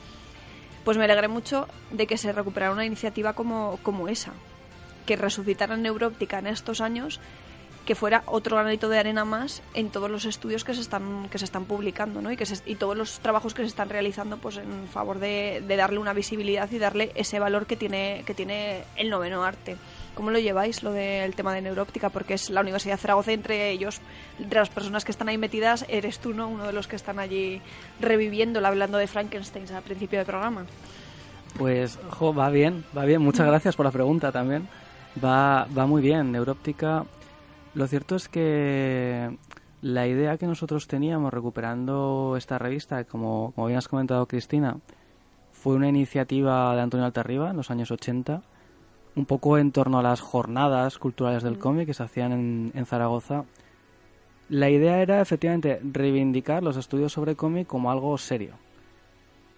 pues me alegré mucho de que se recuperara una iniciativa como, como esa, que resucitaran Neuróptica en estos años que fuera otro granito de arena más en todos los estudios que se están que se están publicando ¿no? y que y todos los trabajos que se están realizando pues en favor de, de darle una visibilidad y darle ese valor que tiene que tiene el noveno arte ¿Cómo lo lleváis lo del tema de neuróptica? Porque es la Universidad de Zaragoza, entre ellos, entre las personas que están ahí metidas, eres tú, ¿no? Uno de los que están allí reviviéndolo, hablando de Frankenstein al principio del programa.
Pues, jo, va bien, va bien. Muchas gracias por la pregunta también. Va, va muy bien, Neuróptica. Lo cierto es que la idea que nosotros teníamos recuperando esta revista, como, como bien has comentado Cristina, fue una iniciativa de Antonio Altarriba en los años 80, un poco en torno a las jornadas culturales del cómic que se hacían en, en Zaragoza. La idea era efectivamente reivindicar los estudios sobre cómic como algo serio.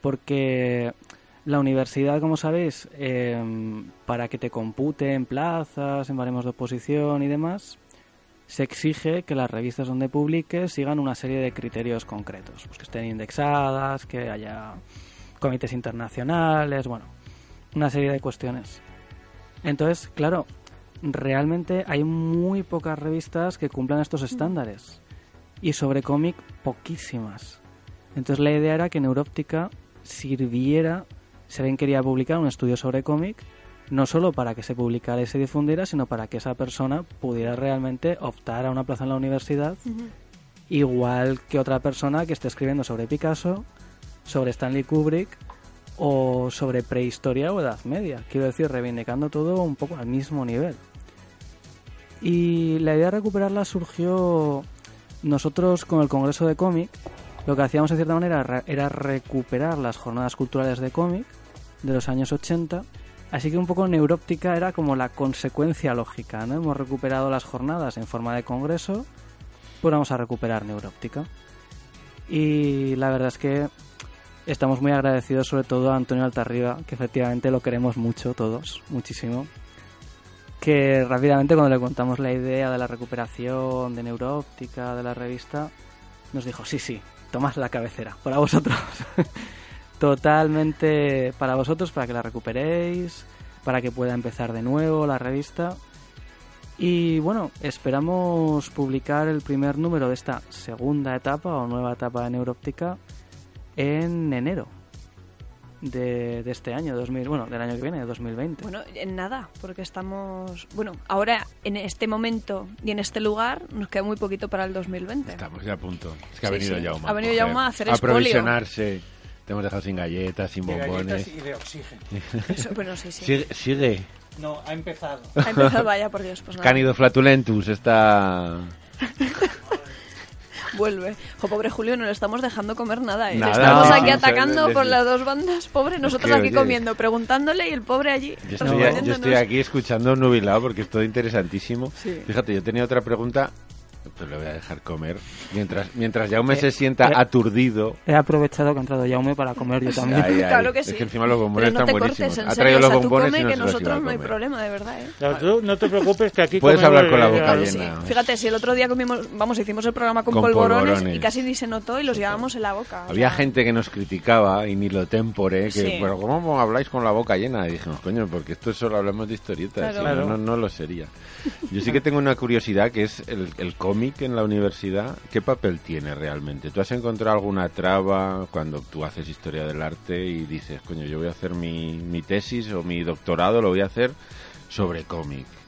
Porque la universidad, como sabéis, eh, para que te compute en plazas, en baremos de oposición y demás, se exige que las revistas donde publiques sigan una serie de criterios concretos, pues que estén indexadas, que haya comités internacionales, bueno, una serie de cuestiones. Entonces, claro, realmente hay muy pocas revistas que cumplan estos estándares. Y sobre cómic poquísimas. Entonces la idea era que Neuróptica sirviera, si alguien quería publicar un estudio sobre cómic, no solo para que se publicara y se difundiera, sino para que esa persona pudiera realmente optar a una plaza en la universidad, igual que otra persona que esté escribiendo sobre Picasso, sobre Stanley Kubrick o sobre prehistoria o Edad Media. Quiero decir, reivindicando todo un poco al mismo nivel. Y la idea de recuperarla surgió nosotros con el Congreso de Cómic. Lo que hacíamos en cierta manera ra- era recuperar las jornadas culturales de cómic de los años 80 Así que un poco Neuróptica era como la consecuencia lógica, ¿no? Hemos recuperado las jornadas en forma de congreso, pues vamos a recuperar Neuróptica. Y la verdad es que estamos muy agradecidos sobre todo a Antonio Altarriba, que efectivamente lo queremos mucho todos, muchísimo. Que rápidamente cuando le contamos la idea de la recuperación de Neuróptica, de la revista, nos dijo, sí, sí, tomad la cabecera, para vosotros. Totalmente para vosotros, para que la recuperéis, para que pueda empezar de nuevo la revista. Y bueno, esperamos publicar el primer número de esta segunda etapa o nueva etapa de Neuróptica en enero de, de este año, 2000, bueno, del año que viene, de 2020.
Bueno, en nada, porque estamos. Bueno, ahora en este momento y en este lugar nos queda muy poquito para el 2020.
Estamos ya a punto. Es que ha
Sí,
venido
sí.
Jaume.
Ha venido Jaume a hacer
A
expolio.
provisionarse. Te hemos dejado sin galletas, sin
De
bombones.
galletas y de oxígeno.
Eso, bueno, sí, sí.
Sigue, sigue.
No, ha empezado.
Ha empezado, vaya, por Dios, pues nada.
Cánido flatulentus está...
Vuelve. Jo, pobre Julio, no le estamos dejando comer nada, ¿eh?
Nada,
estamos
no,
aquí atacando por las dos bandas. Pobre, nosotros aquí comiendo, preguntándole y el pobre allí.
Yo estoy, yo
respondiéndonos.
estoy aquí escuchando nubilado porque es todo interesantísimo.
Sí.
Fíjate, yo tenía otra pregunta, pues le voy a dejar comer. Mientras, mientras Jaume
Eh,
se sienta
eh.
aturdido...
He aprovechado que ha entrado Jaume para comer yo también.
Ay, ay,
Claro que
es
sí.
que encima los bombones
no
están
cortes,
buenísimos.
en
ha traído
o
los
tú
bombones
come
y no
que
se los iba a
nosotros no hay problema, de verdad, ¿eh?
No, tú no te preocupes que aquí
Puedes hablar con la boca
de-
Sí,
llena.
fíjate, si el otro día comimos, vamos, hicimos el programa con,
Con
polvorones,
polvorones.
y casi ni se notó y los llevábamos en la boca. o
Había
sea,
gente que nos criticaba y ni lo tempore, que,
Sí.
pero ¿cómo habláis con la boca llena? Y dijimos, coño, porque esto solo hablamos de historietas,
Claro.
si no,
Claro.
no, no lo sería. Yo sí que tengo una curiosidad, que es el, el cómic en la universidad, ¿qué papel tiene realmente? ¿Tú has encontrado alguna traba cuando tú haces historia del arte y dices, coño, yo voy a hacer mi, mi tesis o mi doctorado, lo voy a hacer sobre cómic?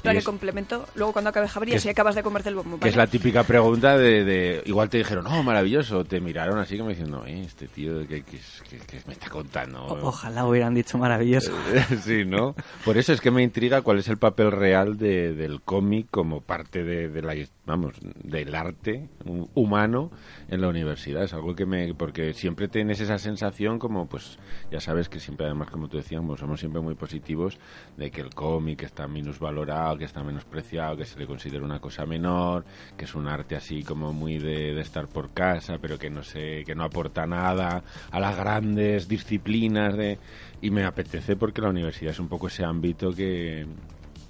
Espera que
es-
complemento, luego cuando acabe Javier,
que
si acabas de comerte el bombo.
Que es la típica pregunta de, de- Igual te dijeron, oh, maravilloso. Te miraron así como diciendo, eh, este tío, ¿qué, qué, qué- qué me está contando?
O- Ojalá hubieran dicho maravilloso.
sí, ¿no? Por eso es que me intriga cuál es el papel real de- del cómic como parte de, de la, vamos, del arte hu- humano en la universidad. Es algo que me, porque siempre tienes esa sensación como, pues, ya sabes que siempre, además, como tú decíamos, somos siempre muy positivos de que el cómic está minusvalorado, que está menospreciado, que se le considera una cosa menor, que es un arte así como muy de, de estar por casa, pero que no sé, que no aporta nada a las grandes disciplinas de y me apetece porque la universidad es un poco ese ámbito que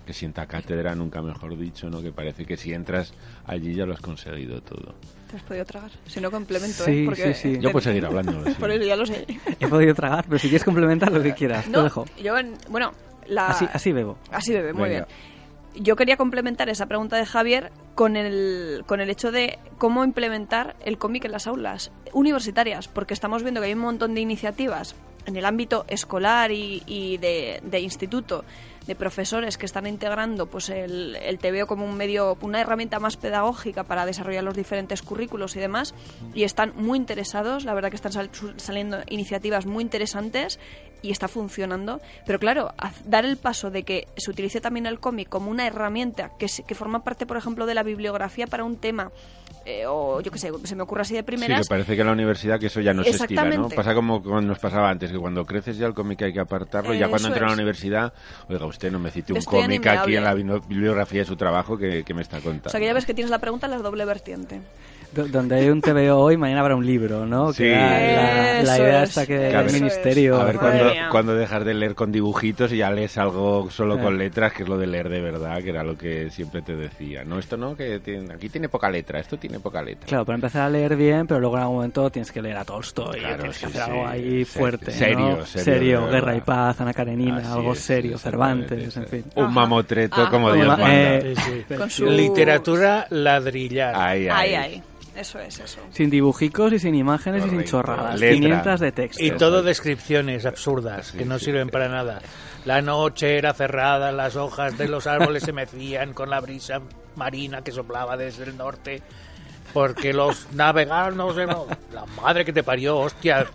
que sienta cátedra, nunca mejor dicho, ¿no? Que parece que si entras allí ya lo has conseguido todo.
Te has podido tragar. Si no complemento,
Sí,
¿eh? Porque,
sí, sí.
Yo puedo seguir hablando. sí.
Por eso ya lo sé.
He podido tragar, pero si quieres complementar lo que quieras, te
No,
dejo.
yo, bueno, la...
Así, así bebo.
Así bebe, muy
Venga.
bien. Yo quería complementar esa pregunta de Javier con el, con el hecho de cómo implementar el cómic en las aulas universitarias, porque estamos viendo que hay un montón de iniciativas en el ámbito escolar y, de, instituto, de profesores que están integrando pues el, el TVO como un medio, una herramienta más pedagógica para desarrollar los diferentes currículos y demás, y están muy interesados, la verdad que están saliendo iniciativas muy interesantes y está funcionando, pero claro, dar el paso de que se utilice también el cómic como una herramienta que, se- que forma parte, por ejemplo, de la bibliografía para un tema, eh, o yo qué sé, se me ocurre así de
Sí,
primeras,
que parece que en la universidad que eso ya no se estila, ¿no? Pasa como nos pasaba antes, que cuando creces ya el cómic hay que apartarlo, y ya cuando entra a la universidad, oiga, usted no me cite un cómic aquí en la bibliografía de su trabajo que, que me está contando.
o sea que ya ves que tienes la pregunta en la doble vertiente.
Do- Donde hay un TVO hoy, mañana habrá un libro, ¿no?
Sí.
Que la, idea
es,
esta que
Claro.
el ministerio...
A ver cuando, cuando dejas de leer con dibujitos y ya lees algo solo
Eh.
con letras, que es lo de leer de verdad, que era lo que siempre te decía. No, esto no, que tiene- aquí tiene poca letra, esto tiene poca letra.
Claro, para empezar a leer bien, pero luego en algún momento tienes que leer a Tolstoy,
Claro,
tienes que hacer
sí.
algo ahí fuerte,
serio,
¿no?
serio, de
Guerra y Paz, Ana Karenina,
Así
algo
es,
serio, Cervantes, en fin.
Un mamotreto
Ah,
como Dios
ma-
manda.
eh,
Sí, sí.
Con su-
Literatura ladrillar.
Ay,
Ay,
ay.
ay, eso es eso.
Sin dibujicos y sin imágenes y sin chorradas.
Letra.
500 de texto.
Y todo
es.
descripciones absurdas que no sirven para nada. La noche era cerrada, las hojas de los árboles se mecían con la brisa marina que soplaba desde el norte. Porque los naveganos... La madre que te parió, hostia.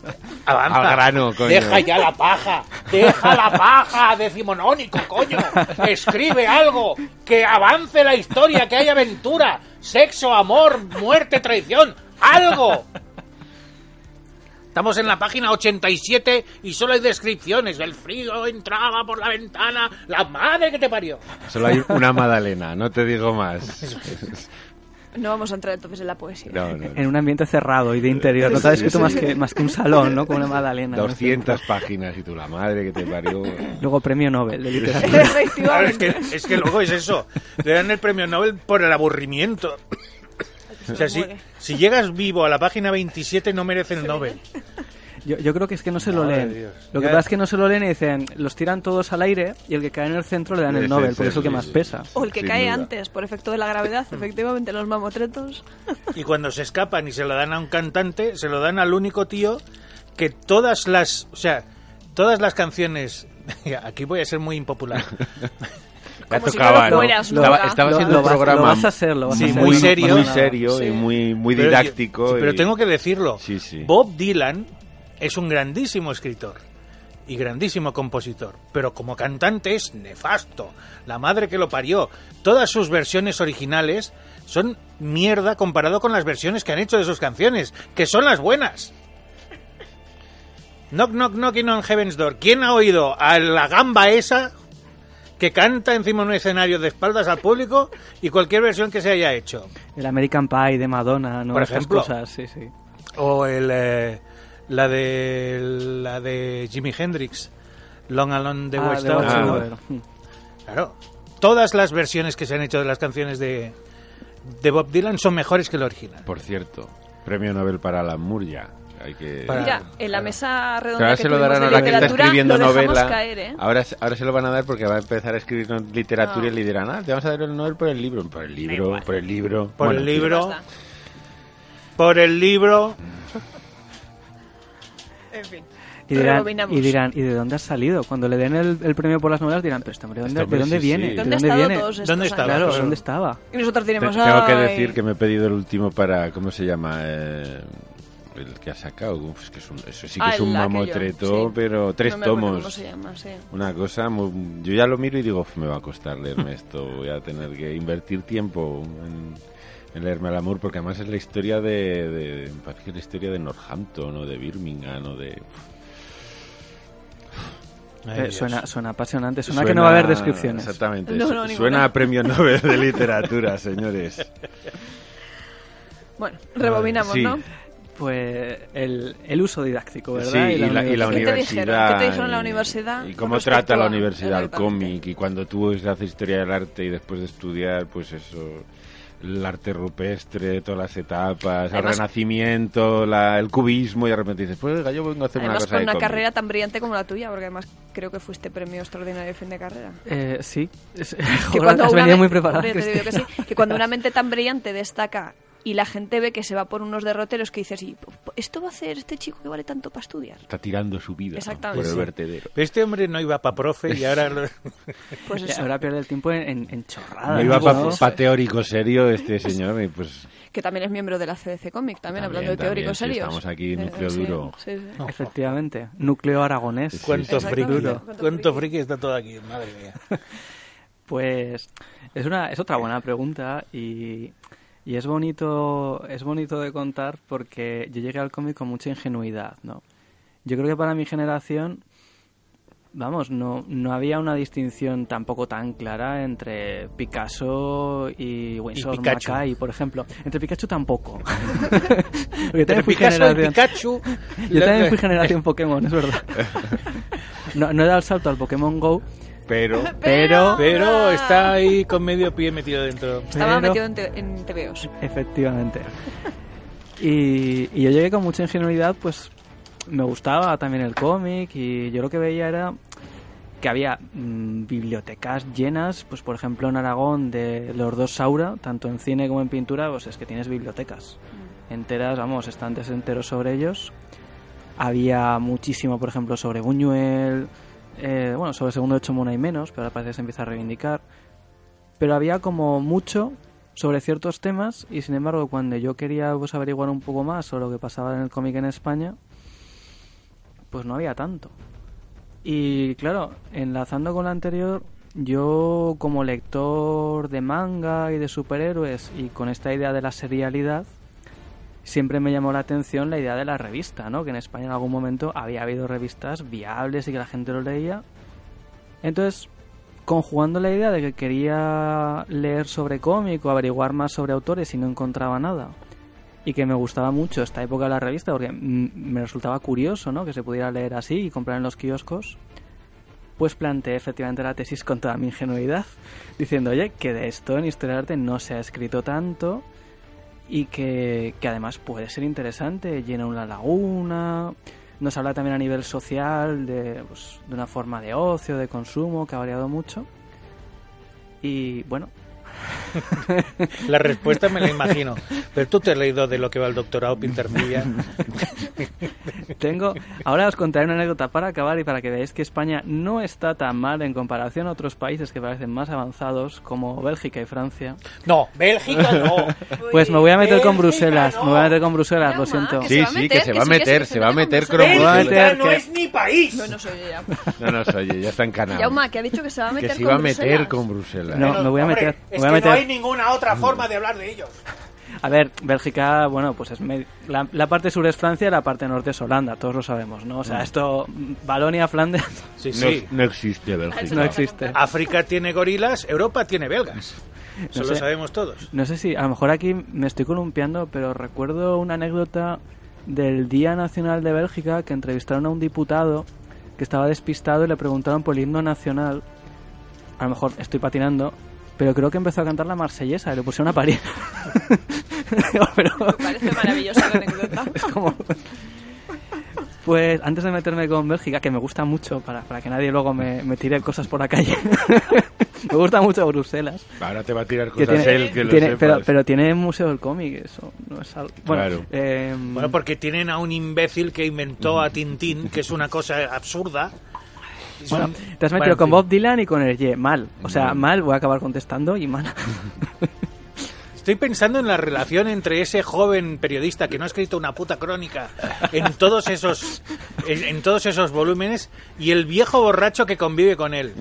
Avanza.
Al grano, coño.
Deja ya la paja. Deja la paja decimonónico, coño. Escribe algo. Que avance la historia, que haya aventura. Sexo, amor, muerte, traición. Algo. Estamos en la página 87 y solo hay descripciones. El frío entraba por la ventana. La madre que te parió.
Solo hay una Madalena, no te digo más.
No vamos a entrar entonces en la poesía.
No, no, no.
En un ambiente cerrado y de interior. No te has escrito más que, más que un salón, ¿no? Como una magdalena.
200 páginas y tú, la madre que te parió.
Luego premio Nobel de literatura.
Claro, es, que, es que luego es eso. Le dan el premio Nobel por el aburrimiento. O sea, si, si llegas vivo a la página 27 no merece el Nobel.
Yo, yo creo que es que no se lo
Madre
leen.
de Dios.
Lo que
Ya-
pasa es que no se lo leen y dicen, los tiran todos al aire y el que cae en el centro le dan el Nobel, porque es el que más pesa.
O el que
Sin
cae
duda.
antes, por efecto de la gravedad, efectivamente, los mamotretos.
Y cuando se escapan y se lo dan a un cantante, se lo dan al único tío que todas las, o sea, todas las canciones, aquí voy a ser muy impopular.
Ya
Como si
tocaba,
no lo
¿no?
fueras
Estaba, estaba
Lo- lo
un
vas- lo
programa
vas a hacer, lo vas
a
sí,
hacer.
muy
Muy serio.
muy
Sí.
serio y muy, muy
Pero-
didáctico.
sí, pero
y-
tengo que decirlo.
Sí, sí.
Bob Dylan es un grandísimo escritor y grandísimo compositor, pero como cantante es nefasto. La madre que lo parió. Todas sus versiones originales son mierda comparado con las versiones que han hecho de sus canciones, que son las buenas. Knock, knock, knocking on Heaven's Door. ¿Quién ha oído a la gamba esa que canta encima de un escenario de espaldas al público y cualquier versión que se haya hecho?
El American Pie de Madonna, ¿no?
Por
Estas
ejemplo.
cosas, sí, sí.
O el, eh, la de la de Jimi Hendrix, Long Along the
Ah,
West
de
Ah.
Mm.
Claro. Todas las versiones que se han hecho de las canciones de, de Bob Dylan son mejores que el original.
Por cierto, premio Nobel para la Murya. Hay que...
Para-
Mira, en la mesa redonda
Ahora
que
se lo darán
de
a la que está escribiendo novela.
caer, ¿eh?
ahora, ahora se lo van a dar porque va a empezar a escribir no- literatura
Ah.
y le dirán, ah, te vamos a dar el Nobel por el libro. Por el libro, por el libro.
Por
Bueno,
el libro. Por el libro.
En fin.
Y dirán, y dirán, ¿y de dónde has salido? Cuando le den el, el premio por las novelas dirán, pero este hombre, ¿dónde,
Este hombre,
¿de dónde
sí,
viene?
sí.
¿De
¿Dónde
viene?
todos estos
¿Dónde estaba?
Claro,
Claro.
¿dónde estaba?
Y nosotros
Te-
diremos,
tengo que decir que me he pedido el último para, ¿cómo se llama? Eh, el que ha sacado. Uf, es que es un- eso sí que
Ah,
es un mamotreto,
sí.
pero tres
No
tomos.
cómo se llama, sí.
Una cosa, muy- yo ya lo miro y digo, "Uf, me va a costar leerme esto, voy a tener que invertir tiempo en, en leerme al amor, porque además es la historia de, de- me parece que es la historia de Northampton o de Birmingham o de...
Ay,
Eh, suena, suena apasionante, suena, que no va a haber descripciones.
Exactamente,
No, no,
suena a premio Nobel de literatura, señores.
Bueno, rebobinamos,
Sí.
¿no?
Pues el, el uso didáctico,
Sí,
¿verdad?
y la, y la
¿Qué te
universidad.
dijeron? ¿Qué te dijeron en la universidad
Y,
con
cómo trata la universidad el
parte?
cómic. Y cuando tú haces historia del arte y después de estudiar, pues eso, el arte rupestre, todas las etapas, el renacimiento, la- el cubismo, y de repente dices, pues yo vengo a hacer
Además,
una cosa
con una carrera tan brillante como la tuya, porque además creo que fuiste premio extraordinario de fin de carrera.
Eh, sí. Es-
Que
Joder, has venido muy preparada.
Hombre, te digo que,
Cristi.
sí, que cuando una mente tan brillante destaca y la gente ve que se va por unos derroteros que dices, ¿y esto va a hacer este chico que vale tanto para estudiar?
Está tirando su vida por el
sí.
vertedero.
Pero Este hombre no iba para profe y ahora... lo-
Pues eso,
Ahora pierde el tiempo en, en, chorradas.
No iba
¿no?
para
es.
teórico serio este señor y pues
que también es miembro de la CDC Comic, también,
También,
hablando de
sí,
serios.
estamos aquí,
Eh,
núcleo
sí,
duro.
sí, sí.
Efectivamente. Núcleo aragonés.
Cuánto friki,
Cuánto friki
está todo aquí, madre mía.
Pues es una es otra buena pregunta y, y es bonito es bonito de contar porque yo llegué al cómic con mucha ingenuidad, ¿no? Yo creo que para mi generación vamos, no, no había una distinción tampoco tan clara entre Picasso y Winsor. Mackay, por ejemplo. Entre Pikachu tampoco.
Entre Picasso y
generación-
Pikachu...
Yo también fui generación Pokémon, es verdad. No, no he dado el salto al Pokémon Go,
pero
pero...
Pero está ahí con medio pie metido dentro.
Estaba
Pero-
metido en, te- en TVOs.
Efectivamente. Y, y yo llegué con mucha ingenuidad, pues me gustaba también el cómic y yo lo que veía era que había mm, bibliotecas llenas, pues por ejemplo en Aragón de los dos Saura, tanto en cine como en pintura, pues es que tienes bibliotecas enteras, vamos, estantes enteros sobre ellos. Había muchísimo, por ejemplo, sobre Buñuel, eh, bueno, sobre el segundo hecho Mona y menos, pero ahora parece que se empieza a reivindicar. Pero había como mucho sobre ciertos temas y sin embargo cuando yo quería pues averiguar un poco más sobre lo que pasaba en el cómic en España, pues no había tanto. Y claro, enlazando con la anterior, yo como lector de manga y de superhéroes y con esta idea de la serialidad, siempre me llamó la atención la idea de la revista, ¿no? Que en España en algún momento había habido revistas viables y que la gente lo leía. Entonces, conjugando la idea de que quería leer sobre cómic o averiguar más sobre autores y no encontraba nada, y que me gustaba mucho esta época de la revista porque me resultaba curioso, ¿no? Que se pudiera leer así y comprar en los kioscos. Pues planteé efectivamente la tesis con toda mi ingenuidad, diciendo, oye, que de esto en Historia del Arte no se ha escrito tanto y que, que además puede ser interesante, llena una laguna, nos habla también a nivel social de, pues, de una forma de ocio, de consumo, que ha variado mucho. Y bueno,
La respuesta me la imagino. Pero tú te has leído de lo que va el doctorado Pintermilla.
Tengo, ahora os contaré una anécdota para acabar y para que veáis que España no está tan mal en comparación a otros países que parecen más avanzados como Bélgica y Francia.
No, Bélgica no.
Pues me voy a meter con Bruselas,
no.
me voy a meter con Bruselas, lo
Llama,
siento.
Sí,
se va a
sí, que se va a meter, se va a meter
con Bruselas.
No es mi país.
No, no soy ella.
No nos oye, ya está encanado.
Yauma, que ha dicho que se va a meter
que se
con
iba a meter
Bruselas.
con Bruselas.
No, me voy a meter, voy a meter.
no hay ninguna otra forma de hablar de ellos.
A ver, Bélgica, bueno, pues es me- la, la parte sur es Francia y la parte norte es Holanda, todos lo sabemos, ¿no? O sea, esto, Valonia, Flandes,
Sí,
No,
sí.
no existe Bélgica.
no existe.
África tiene gorilas, Europa tiene belgas. Eso
No
lo
sé.
sabemos todos.
No sé si, a lo mejor aquí me estoy columpiando, pero recuerdo una anécdota del Día Nacional de Bélgica que entrevistaron a un diputado que estaba despistado y le preguntaron por el himno nacional. A lo mejor estoy patinando, pero creo que empezó a cantar la marsellesa y le pusieron a parir. pero
Me parece maravillosa la anécdota.
es como... Pues antes de meterme con Bélgica, que me gusta mucho, para, para que nadie luego me, me tire cosas por la calle, me gusta mucho Bruselas.
Ahora te va a tirar
Que
cosas
tiene,
él, que lo
tiene-
sepas.
pero, pero tiene museo del cómic, eso no es algo... Bueno,
Claro.
eh,
Bueno, porque tienen a un imbécil que inventó a Tintín, que es una cosa absurda.
Bueno, te has metido
Bueno,
con. Bob Dylan y con el Ye, mal. O sea,
Mal.
mal, voy a acabar contestando y mal.
Estoy pensando en la relación entre ese joven periodista que no ha escrito una puta crónica en todos esos en, en todos esos volúmenes y el viejo borracho que convive con él.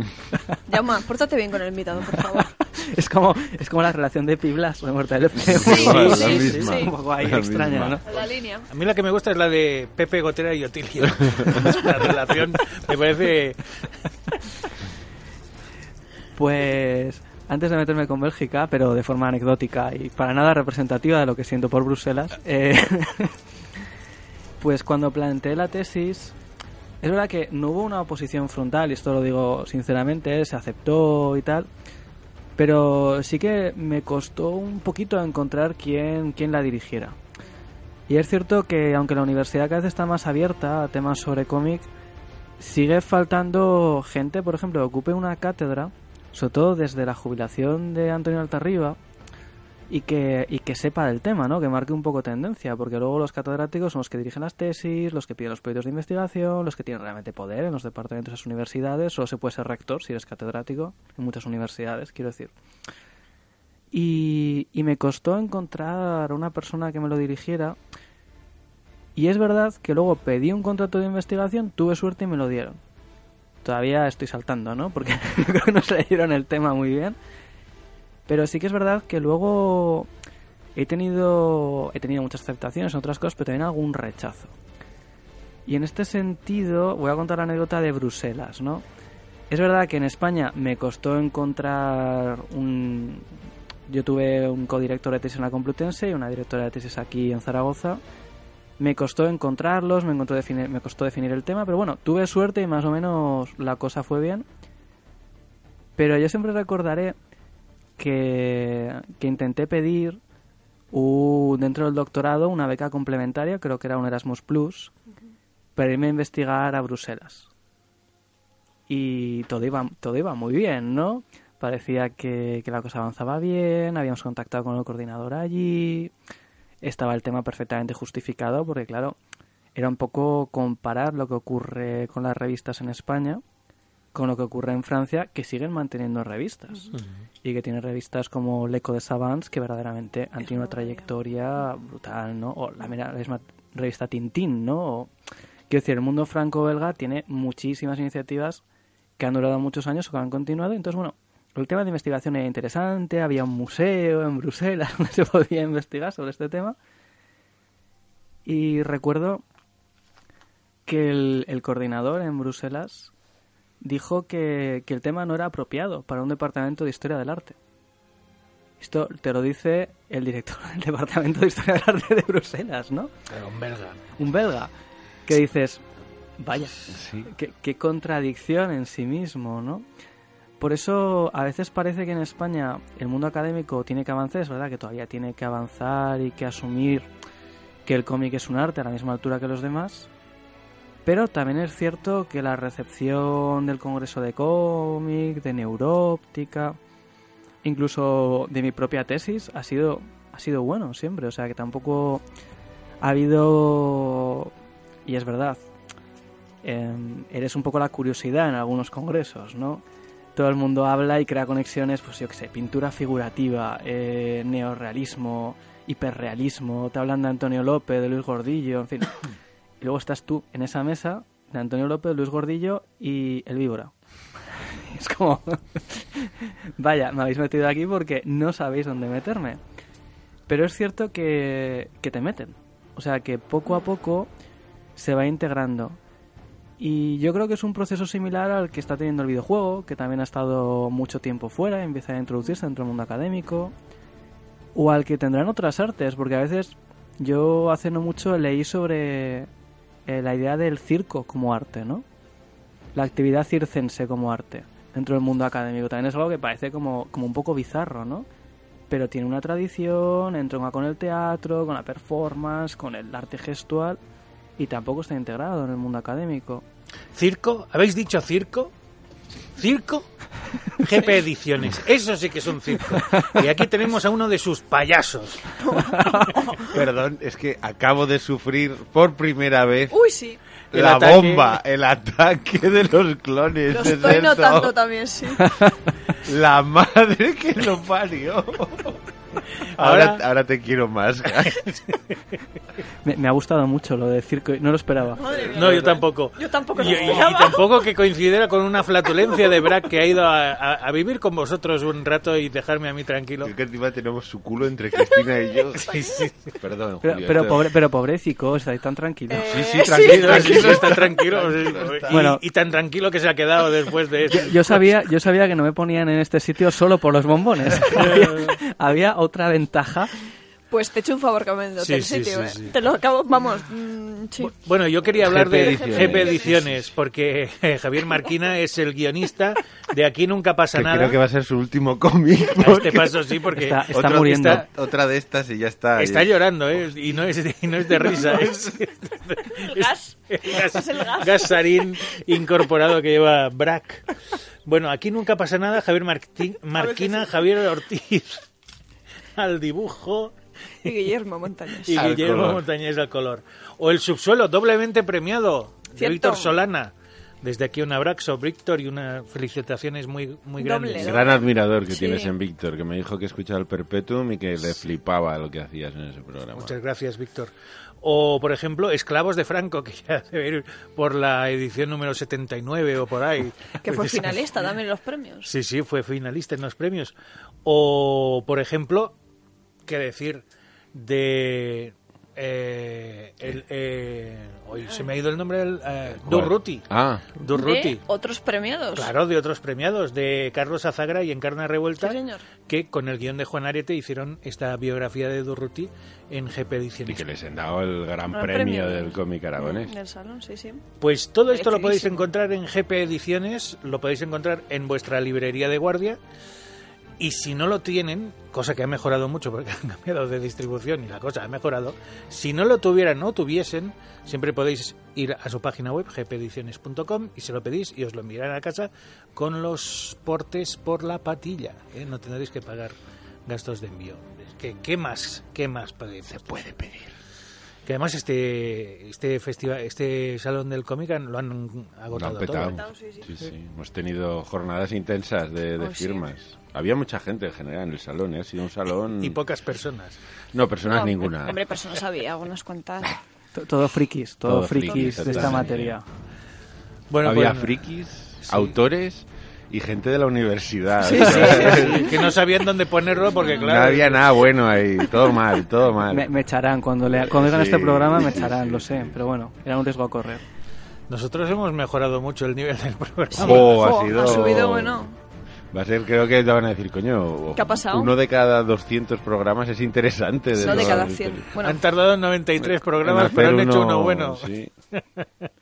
Yauma, pórtate bien con el invitado, por favor.
es como es como la relación de Piblas de Muerte del
Sí, sí, sí, sí.
Un poco ahí
La
extraña,
misma.
¿no?
La línea.
A mí la que me gusta es la de Pepe Gotera y Otilio. la relación me parece
Pues antes de meterme con Bélgica, pero de forma anecdótica y para nada representativa de lo que siento por Bruselas, eh, pues cuando planteé la tesis, es verdad que no hubo una oposición frontal, y esto lo digo sinceramente, se aceptó y tal, pero sí que me costó un poquito encontrar quién, quién la dirigiera. Y es cierto que aunque la universidad cada vez está más abierta a temas sobre cómic, sigue faltando gente, por ejemplo, que ocupe una cátedra, sobre todo desde la jubilación de Antonio Altarriba, y que, y que sepa del tema, ¿no? Que marque un poco tendencia, porque luego los catedráticos son los que dirigen las tesis, los que piden los proyectos de investigación, los que tienen realmente poder en los departamentos de las universidades, solo se puede ser rector si eres catedrático en muchas universidades, quiero decir. Y, y me costó encontrar una persona que me lo dirigiera. Y es verdad que luego pedí un contrato de investigación, tuve suerte y me lo dieron. Todavía estoy saltando, ¿no? Porque creo que no se leyeron el tema muy bien. Pero sí que es verdad que luego he tenido, he tenido muchas aceptaciones en otras cosas, pero también algún rechazo. Y en este sentido voy a contar la anécdota de Bruselas, ¿no? Es verdad que en España me costó encontrar un... Yo tuve un codirector de tesis en la Complutense y una directora de tesis aquí en Zaragoza. Me costó encontrarlos, me, encontró definir- me costó definir el tema, pero bueno, tuve suerte y más o menos la cosa fue bien. Pero yo siempre recordaré que, que intenté pedir un- dentro del doctorado una beca complementaria, creo que era un Erasmus Plus, para irme a investigar a Bruselas. Y todo iba, todo iba muy bien, ¿no? Parecía que, que la cosa avanzaba bien, habíamos contactado con el coordinador allí, estaba el tema perfectamente justificado, porque claro, era un poco comparar lo que ocurre con las revistas en España con lo que ocurre en Francia, que siguen manteniendo revistas. Y que tienen revistas como L'Eco de Savants, que verdaderamente han tenido una trayectoria brutal, ¿no? O la misma revista Tintín, ¿no? O- quiero decir, el mundo franco-belga tiene muchísimas iniciativas que han durado muchos años o que han continuado. Entonces, bueno, el tema de investigación era interesante, había un museo en Bruselas donde se podía investigar sobre este tema. Y recuerdo que el, el coordinador en Bruselas dijo que, que el tema no era apropiado para un departamento de historia del arte. Esto te lo dice el director del departamento de historia del arte de Bruselas, ¿no?
Pero un belga.
Un belga. Que dices, vaya,
Sí.
qué, qué contradicción en sí mismo, ¿no? Por eso a veces parece que en España el mundo académico tiene que avanzar, es verdad que todavía tiene que avanzar y que asumir que el cómic es un arte a la misma altura que los demás, pero también es cierto que la recepción del Congreso de Cómic, de Neuróptica, incluso de mi propia tesis, ha sido, ha sido bueno siempre, o sea que tampoco ha habido, y es verdad, em, eres un poco la curiosidad en algunos congresos, ¿no? Todo el mundo habla y crea conexiones, pues yo qué sé, pintura figurativa, eh, neorrealismo, hiperrealismo, te hablan de Antonio López, de Luis Gordillo, en fin. Y luego estás tú en esa mesa de Antonio López, Luis Gordillo y el Víbora. Es como, vaya, me habéis metido aquí porque no sabéis dónde meterme. Pero es cierto que, que te meten. O sea que poco a poco se va integrando. Y yo creo que es un proceso similar al que está teniendo el videojuego, que también ha estado mucho tiempo fuera, empieza a introducirse dentro del mundo académico. O al que tendrán otras artes, porque a veces yo hace no mucho leí sobre eh, la idea del circo como arte, ¿no? La actividad circense como arte dentro del mundo académico. También es algo que parece como, como un poco bizarro, ¿no? Pero tiene una tradición, entronca con el teatro, con la performance, con el arte gestual y tampoco está integrado en el mundo académico.
¿Circo? ¿Habéis dicho circo? ¿Circo? GP Ediciones. Eso sí que es un circo. Y aquí tenemos a uno de sus payasos.
Perdón, es que acabo de sufrir por primera vez
Uy, sí.
El
la
ataque.
bomba, el ataque de los clones.
Lo
es
estoy notando también, sí.
La madre que lo parió.
Ahora-
Ahora, ahora te quiero más.
Me, me ha gustado mucho lo de circo, no lo esperaba.
Madre mía.
No, yo tampoco.
Yo tampoco lo
Y, y- y
esperaba.
tampoco que coincidiera con una flatulencia de Brack que ha ido a, a- a vivir con vosotros un rato y dejarme a mí tranquilo.
Es que encima tenemos su culo entre Cristina y yo.
Sí, sí.
Perdón,
Pero,
Julio,
pero, pobre, pero pobrecito, estáis tan tranquilos.
Eh,
Sí, sí, tranquilo,
Tranquilo, está tranquilo.
Tranquilo está.
Y,
Bueno.
y tan tranquilo que se ha quedado después de eso.
Yo sabía, yo sabía que no me ponían en este sitio solo por los bombones. había, había otra ventaja.
Pues te echo un favor cambiando
Sí, sí,
sitio,
sí,
eh.
sí.
Te lo acabo, vamos, mm, sí.
Bueno, yo quería hablar
GP
de
Ediciones.
GP Ediciones, porque Javier Marquina es el guionista de Aquí Nunca Pasa
que
Nada.
creo que va a ser su último cómic.
A este paso sí, porque
Está, está
otra-
muriendo.
está-
Otra de estas y ya está.
está llorando, ¿eh? Y no es de, y no es de risa, es,
El gas.
gas,
Es el gas.
gas sarín incorporado que lleva Brack. Bueno, aquí nunca pasa nada. Javier Martí- Marquina, Javier Ortiz al dibujo
Y Guillermo Montañés.
y
Al
Guillermo
color.
Montañés al color. O El subsuelo, doblemente premiado, de. Víctor Solana. Desde aquí un abrazo, Víctor, y unas felicitaciones muy, muy
Doble,
grandes.
Gran admirador que
Sí.
tienes en Víctor, que me dijo que escuchaba el Perpetuum y que le flipaba lo que hacías en ese programa.
Muchas gracias, Víctor. O, por ejemplo, Esclavos de Franco, que ya debe ir por la edición número 79 o por ahí.
Que fue finalista también en los premios.
Sí, sí, fue finalista en los premios. O, por ejemplo, qué decir de... Eh, el, eh, hoy se me ha ido el nombre del... Eh. Durruti.
Ah,
Durruti.
De otros premiados.
Claro, de otros premiados, de Carlos Azagra y Encarna Revuelta,
Sí, señor.
que con el guion de Juan Arete hicieron esta biografía de Durruti en GP
y
Ediciones.
que les han dado el gran
Gran
premio,
premio.
del cómic aragonés.
Del salón, sí, sí.
Pues todo esto lo podéis encontrar en GP Ediciones, lo podéis encontrar en vuestra librería de guardia. Y si no lo tienen, cosa que ha mejorado mucho porque han cambiado de distribución y la cosa ha mejorado, si no lo tuvieran o tuviesen, siempre podéis ir a su página web, gpediciones.com, y se lo pedís y os lo enviarán a casa con los portes por la patilla. ¿eh? No tendréis que pagar gastos de envío. ¿Qué más? ¿Qué más se puede pedir? Que además este este festival, este salón del cómic han- lo han
Lo
agotado
han petado.
todo.
sí, sí.
Sí, sí. Hemos tenido jornadas intensas de, de
Oh, sí.
firmas. Había mucha gente en general en el salón, ¿eh? ha sido un salón...
Y pocas personas.
No, personas
No,
ninguna.
Hombre, personas había, algunas cuantas.
To- Todo frikis, todo,
Todo
frikis
frikis,
de esta materia.
Bueno,
Había
pues,
frikis, autores y gente de la universidad.
Sí,
sea,
que no sabían dónde ponerlo porque, claro.
No había nada bueno ahí, todo mal, todo mal.
Me, me echarán cuando, lea, cuando
Sí,
este programa, me
sí,
echarán,
sí.
lo sé, pero bueno, era un riesgo a correr.
Nosotros hemos mejorado mucho el nivel del programa.
Jo, ha sido-
ha subido, bueno.
Va a ser, creo que te van a decir, coño,
¿Qué ha pasado?
uno de cada 200 programas es interesante. de
No de cada 100. Bueno,
Han tardado 93 programas, pero han
hacer
hecho uno bueno.
sí.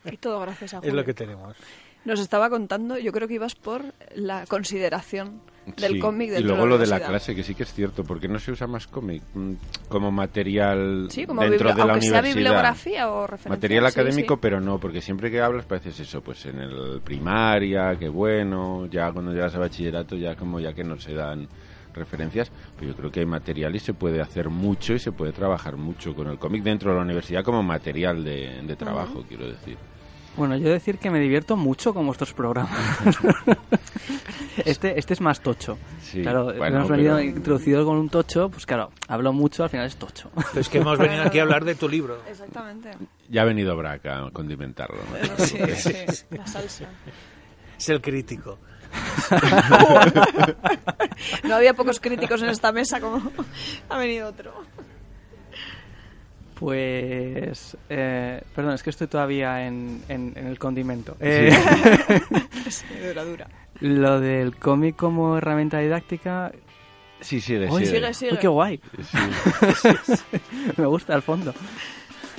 y todo gracias a
Es
Julio.
lo que tenemos.
Nos estaba contando, yo creo que ibas por la consideración del
Sí,
cómic
Y luego lo de la clase, que sí que es cierto, porque no se usa más cómic mm, como material
Sí, como
dentro de la
aunque sea
universidad.
bibliografía o referencia.
Material
sí,
académico, pero no, porque siempre que hablas pareces eso, pues en el primaria, qué bueno, ya cuando llegas a bachillerato ya como ya que no se dan referencias, pero yo creo que hay material y se puede hacer mucho y se puede trabajar mucho con el cómic dentro de la universidad como material de, de trabajo, quiero decir.
Bueno, yo decir que me divierto mucho con vuestros programas. este, este es más tocho.
Sí,
claro,
bueno,
hemos venido
pero-
introducidos con un tocho, pues claro, hablo mucho, al final es tocho.
Es que hemos venido aquí a hablar de tu libro.
Exactamente.
Ya ha venido Brack a condimentarlo. ¿no?
Sí, sí, la salsa.
Es el crítico.
No había pocos críticos en esta mesa como ha venido otro.
Pues, eh, perdón, es que estoy todavía en, en- en el condimento. Eh,
Sí, dura, dura.
lo del cómic como herramienta didáctica,
Sí, sigue,
Uy,
sigue.
Sigue, sigue.
uy, qué guay,
Sí.
me gusta al fondo.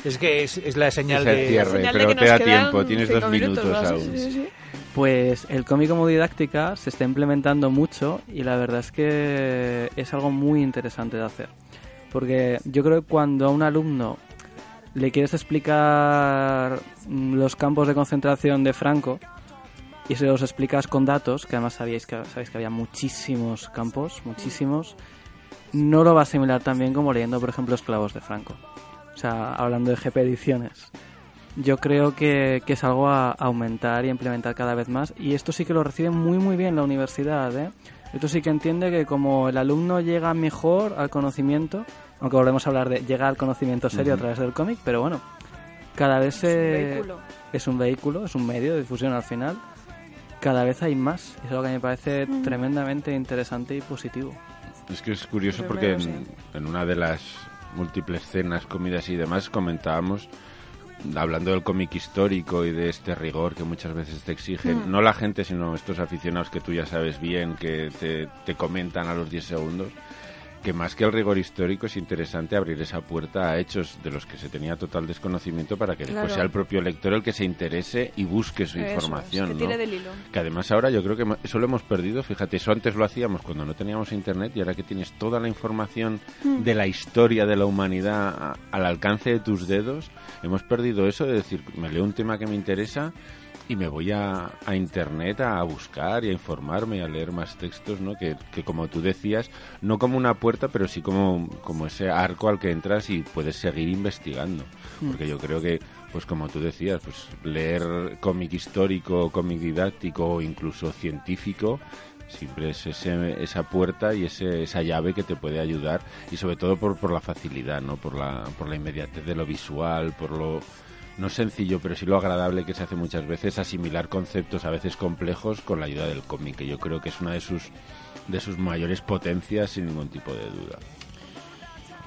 Es que es, es la señal
Es el
de...
cierre.
De
pero
que
te
nos
da tiempo, tienes dos minutos aún.
sí, sí.
Pues el cómic como didáctica se está implementando mucho y la verdad es que es algo muy interesante de hacer. Porque yo creo que cuando a un alumno le quieres explicar mm, los campos de concentración de Franco y se los explicas con datos, que además sabíais que, sabéis que había muchísimos campos, muchísimos, no lo va a asimilar tan bien como leyendo, por ejemplo, Esclavos de Franco. O sea, hablando de GP Ediciones. Yo creo que, que es algo a aumentar y implementar cada vez más. Y esto sí que lo recibe muy, muy bien la universidad. ¿eh? Esto sí que entiende que como el alumno llega mejor al conocimiento, aunque volvemos a hablar de llegar al conocimiento serio a través del cómic, pero bueno, cada vez
Es un
es un vehículo, es un medio de difusión al final. Cada vez hay más. Es algo que me parece tremendamente interesante y positivo.
Es que es curioso porque en,
sí.
en una de las múltiples cenas, comidas y demás comentábamos, hablando del cómic histórico y de este rigor que muchas veces te exigen, no la gente, sino estos aficionados que tú ya sabes bien, que te, te comentan a los 10 segundos, que más que el rigor histórico es interesante abrir esa puerta a hechos de los que se tenía total desconocimiento para que después sea el propio lector el que se interese y busque su
Eso es,
información.
que
¿no?
tire del hilo.
Que además ahora yo creo que eso lo hemos perdido. Fíjate, eso antes lo hacíamos cuando no teníamos internet y ahora que tienes toda la información
Hmm.
de la historia de la humanidad a- al alcance de tus dedos, hemos perdido eso de decir, me leo un tema que me interesa y me voy a, a internet a, buscar y a informarme a leer más textos, ¿no? Que, que como tú decías, no como una puerta, pero sí como, como ese arco al que entras y puedes seguir investigando. Porque yo creo que, pues como tú decías, pues leer cómic histórico, cómic didáctico o incluso científico, siempre es ese, esa puerta y ese, esa llave que te puede ayudar y sobre todo por, por la facilidad, ¿no? Por la, por la inmediatez de lo visual, por lo no sencillo, pero sí lo agradable que se hace muchas veces asimilar conceptos a veces complejos con la ayuda del cómic, que yo creo que es una de sus de sus mayores potencias sin ningún tipo de duda.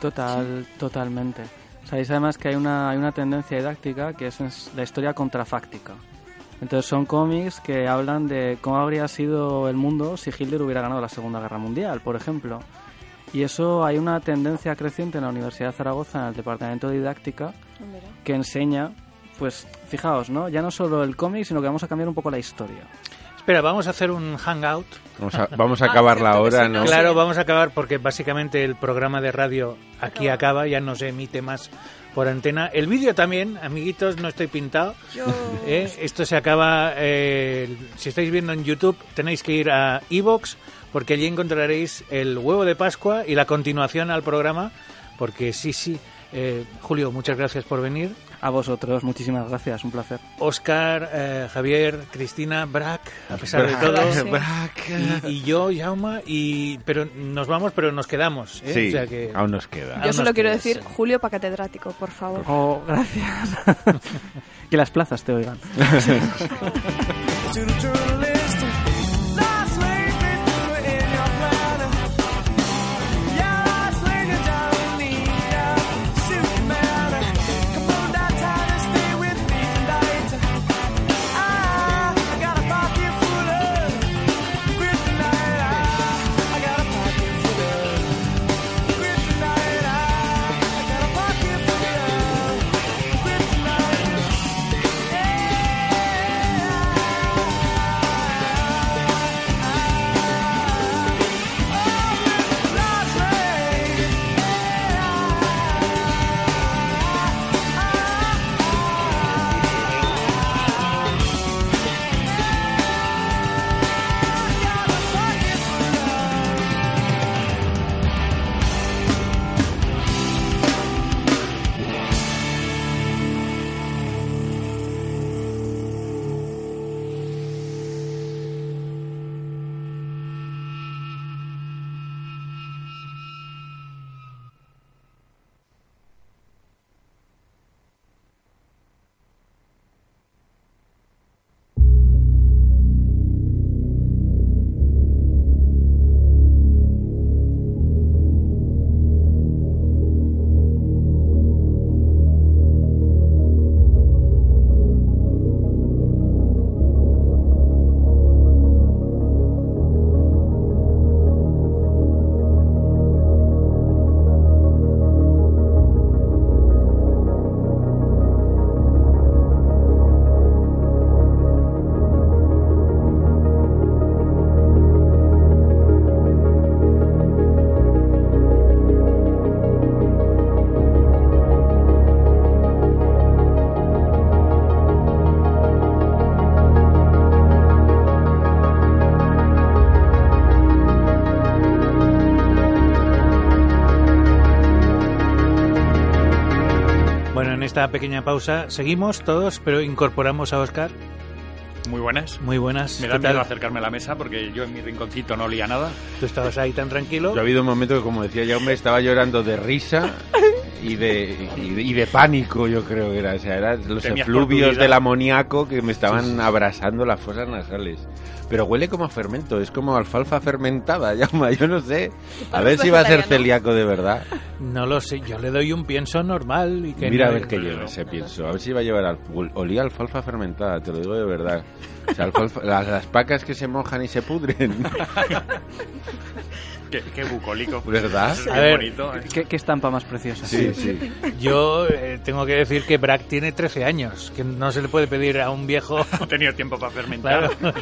Total, totalmente. Sabéis además que hay una, hay una tendencia didáctica que es es la historia contrafáctica. Entonces son cómics que hablan de cómo habría sido el mundo si Hitler hubiera ganado la Segunda Guerra Mundial, por ejemplo. Y eso hay una tendencia creciente en la Universidad de Zaragoza, en el Departamento de Didáctica, que enseña, pues fijaos, ¿no? Ya no solo el cómic, sino que vamos a cambiar un poco la historia.
Espera, vamos a hacer un hangout.
Vamos a, vamos a acabar la hora,
sí,
¿no?
Claro, vamos a acabar porque básicamente el programa de radio aquí acaba, ya no se emite más por antena. El vídeo también, amiguitos, no estoy pintado.
Yo...
¿eh? Esto se acaba, eh, si estáis viendo en YouTube, tenéis que ir a Evox porque allí encontraréis el huevo de Pascua y la continuación al programa, porque sí, sí. eh, Julio, muchas gracias por venir.
A vosotros, muchísimas gracias, un placer.
Oscar, eh, Javier, Cristina, Brack, a pesar de
Brack,
todo.
Brack.
Y, y yo, Jauma, y pero nos vamos, pero nos quedamos. ¿eh?
Sí,
O sea que-
aún nos queda.
Yo solo quiero
queda,
decir
sí.
Julio para catedrático, por favor.
Oh, gracias. que las plazas te oigan.
esta pequeña pausa seguimos todos, pero incorporamos a Oscar.
Muy buenas.
Muy buenas.
Me
¿Qué
da miedo acercarme a la mesa porque yo en mi rinconcito no olía nada.
Tú estabas ahí tan tranquilo.
Yo ha habido un momento que, como decía Jaume, estaba llorando de risa y de, y de, y de pánico, yo creo que era. O sea, eran los
Temías
efluvios del amoníaco que me estaban abrasando las fosas nasales. Pero huele como a fermento, es como alfalfa fermentada, Jaume, yo no sé. A ver si va a ser celíaco de verdad.
No lo sé, yo le doy un pienso normal y que
Mira a
no-
ver qué lleva ese pienso, a ver si va a llevar al, olía a alfalfa fermentada, te lo digo de verdad. O sea, alfalfa- las, las pacas que se mojan y se pudren,
Qué, qué bucólico.
¿verdad?
Qué
A ver,
bonito. ¿eh?
¿Qué, qué estampa más preciosa?
Sí, sí.
Yo eh, tengo que decir que Brack tiene 13 años, que no se le puede pedir a un viejo,
No he tenido tiempo para fermentar.
claro,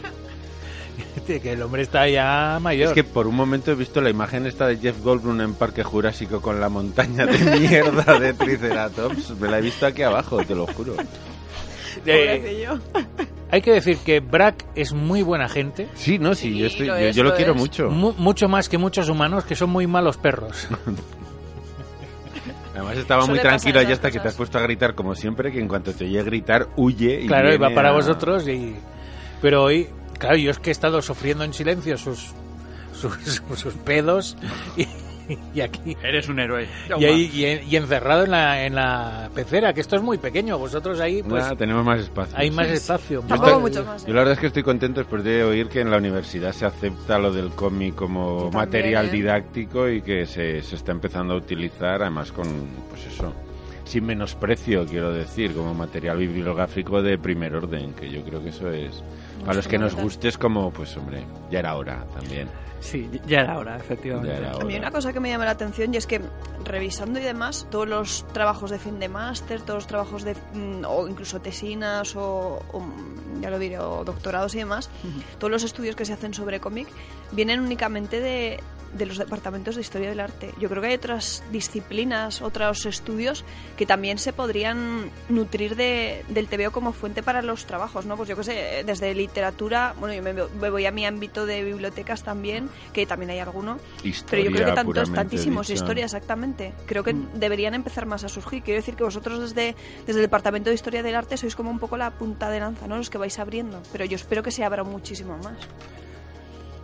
que el hombre está ya mayor.
Es que por un momento he visto la imagen esta de Jeff Goldblum en Parque Jurásico con la montaña de mierda de Triceratops. Me la he visto aquí abajo, te lo juro.
Eh, hay que decir que Brack es muy buena gente,
Sí, no, sí,
Sí,
yo, estoy,
lo
yo,
es,
yo lo
lo
quiero
es.
mucho.
mu- mucho más que muchos humanos que son muy malos perros.
Además estaba muy
Suele pasar
tranquilo
esas
hasta que te
cosas.
has puesto a gritar como siempre, que en cuanto te oye gritar, huye y
claro, y va
viene
para
a-
vosotros y... Pero hoy, claro, yo es que he estado sufriendo en silencio sus, sus, sus pedos y, y aquí...
Eres un héroe.
Y, ahí, y, y encerrado en la, en la pecera, que esto es muy pequeño. Vosotros ahí, pues,
Nada, tenemos más espacio.
hay más espacio.
Tampoco
estoy-
mucho más. ¿eh?
Yo la verdad es que estoy contento después de oír que en la universidad se acepta lo del cómic como
también,
material
¿eh?
didáctico y que se, se está empezando a utilizar además con, pues eso, sin menosprecio, quiero decir, como material bibliográfico de primer orden, que yo creo que eso es, para los que nos guste es como, pues hombre, ya era hora también.
Sí, ya era hora, efectivamente.
Era
A mí una cosa que me llama la atención y es que revisando y demás, todos los trabajos de fin de máster, todos los trabajos de, mm, o incluso tesinas o, o, ya lo diré, o doctorados y demás, todos los estudios que se hacen sobre cómic vienen únicamente de, de los departamentos de historia del arte. Yo creo que hay otras disciplinas, otros estudios que también se podrían nutrir de, del TVO como fuente para los trabajos, ¿no? Pues yo qué sé, desde literatura, bueno, yo me, me voy a mi ámbito de bibliotecas también, que también hay alguno,
Historia,
pero yo creo que tantos, tantísimos,
dicha.
historia, exactamente. Creo que
Mm.
deberían empezar más a surgir. Quiero decir que vosotros desde, desde el Departamento de Historia del Arte sois como un poco la punta de lanza, ¿no? Los que vais abriendo. Pero yo espero que se abra muchísimo más.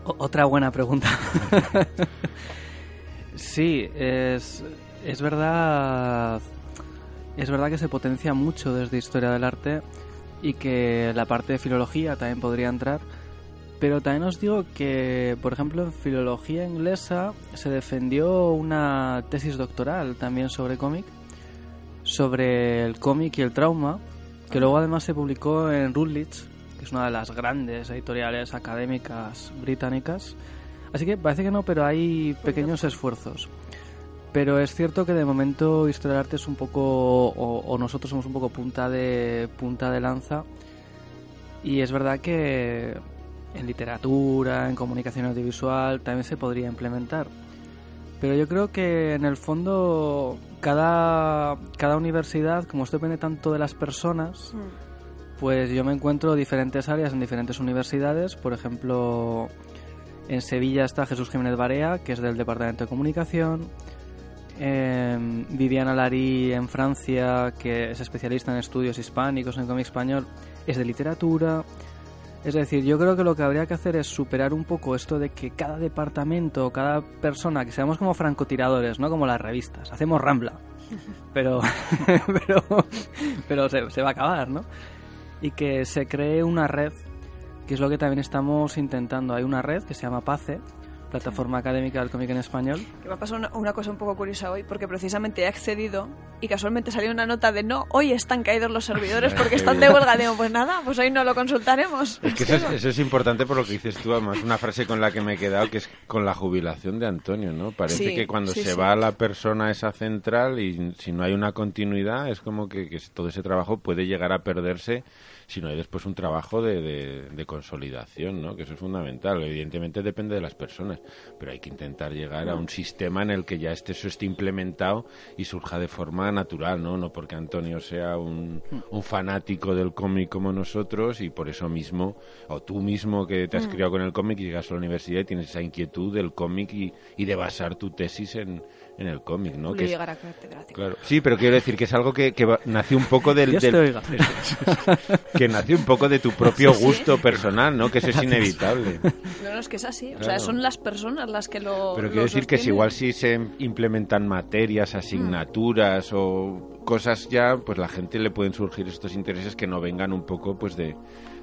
Otra buena pregunta. sí, es, es verdad. Es verdad que se potencia mucho desde historia del arte y que la parte de filología también podría entrar. Pero también os digo que, por ejemplo, en filología inglesa se defendió una tesis doctoral también sobre cómic, sobre el cómic y el trauma, que luego además se publicó en Routledge, que es una de las grandes editoriales académicas británicas. Así que parece que no, pero hay pequeños esfuerzos. Pero es cierto que de momento Historia del Arte es un poco, o, o nosotros somos un poco punta de, punta de lanza. Y es verdad que en literatura, en comunicación audiovisual, también se podría implementar. Pero yo creo que en el fondo cada, cada universidad, como esto depende tanto de las personas, pues yo me encuentro diferentes áreas en diferentes universidades. Por ejemplo, en Sevilla está Jesús Jiménez Barea, que es del Departamento de Comunicación. Eh, Viviana Larí en Francia, que es especialista en estudios hispánicos, en cómic español, es de literatura. Es decir, yo creo que lo que habría que hacer es superar un poco esto de que cada departamento, cada persona, que seamos como francotiradores, no como las revistas, hacemos rambla, pero, pero, pero se, se va a acabar, ¿no? Y que se cree una red, que es lo que también estamos intentando. Hay una red que se llama PACE, Plataforma Académica del Cómic en Español,
Que me ha pasado una, una cosa un poco curiosa hoy, porque precisamente he accedido y casualmente salió una nota de no, hoy están caídos los servidores porque están de huelga. Digo, pues nada, pues hoy no lo consultaremos.
Es que eso es, eso es importante por lo que dices tú, además, una frase con la que me he quedado, que es con la jubilación de Antonio, ¿no? Parece
Sí,
que cuando
sí,
se
sí.
va la persona a esa central y si no hay una continuidad, es como que, que todo ese trabajo puede llegar a perderse si no hay después un trabajo de, de- de consolidación, ¿no? Que eso es fundamental. Evidentemente depende de las personas, pero hay que intentar llegar a un sistema en el que ya este, eso esté implementado y surja de forma natural, ¿no? No porque Antonio sea un, un fanático del cómic como nosotros y por eso mismo, o tú mismo que te has criado con el cómic y llegas a la universidad y tienes esa inquietud del cómic y, y de basar tu tesis en, en el cómic, ¿no?
Julio
Que es-
llegará catedrático.
Claro. Sí, pero quiero decir que es algo que, que nació un poco del,
Dios
del-
te oiga.
que nació un poco de tu propio
Sí,
gusto personal, ¿no? Que eso es inevitable.
No, no, es que es así. O sea, son las personas las que lo.
Pero quiero decir que si igual si se implementan materias, asignaturas o cosas ya, pues la gente le pueden surgir estos intereses que no vengan un poco pues de,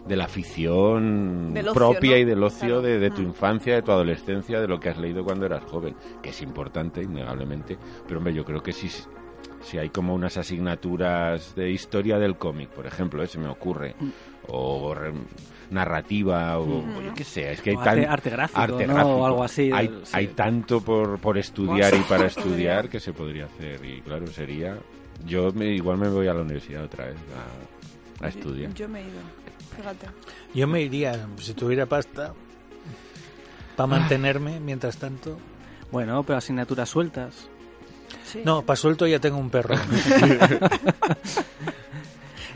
de la afición
ocio,
propia
¿no?
y del ocio
Claro.
de, de tu
Mm.
infancia, de tu adolescencia, de lo que has leído cuando eras joven, que es importante, innegablemente. Pero hombre, yo creo que si, si hay como unas asignaturas de historia del cómic, por ejemplo, ¿eh? se me ocurre,
Mm.
o re- narrativa, o, o yo qué sé, es que hay tan...
arte- arte gráfico,
arte
¿no?
gráfico.
O algo así,
Hay,
sí.
hay tanto por, por estudiar y para estudiar que se podría hacer. Y claro, sería... Yo me, igual me voy a la universidad otra vez a, a estudiar.
Yo me he ido. Fíjate.
Yo me iría, si tuviera pasta, para mantenerme mientras tanto.
Bueno, pero asignaturas sueltas.
Sí.
No, para suelto ya tengo un perro.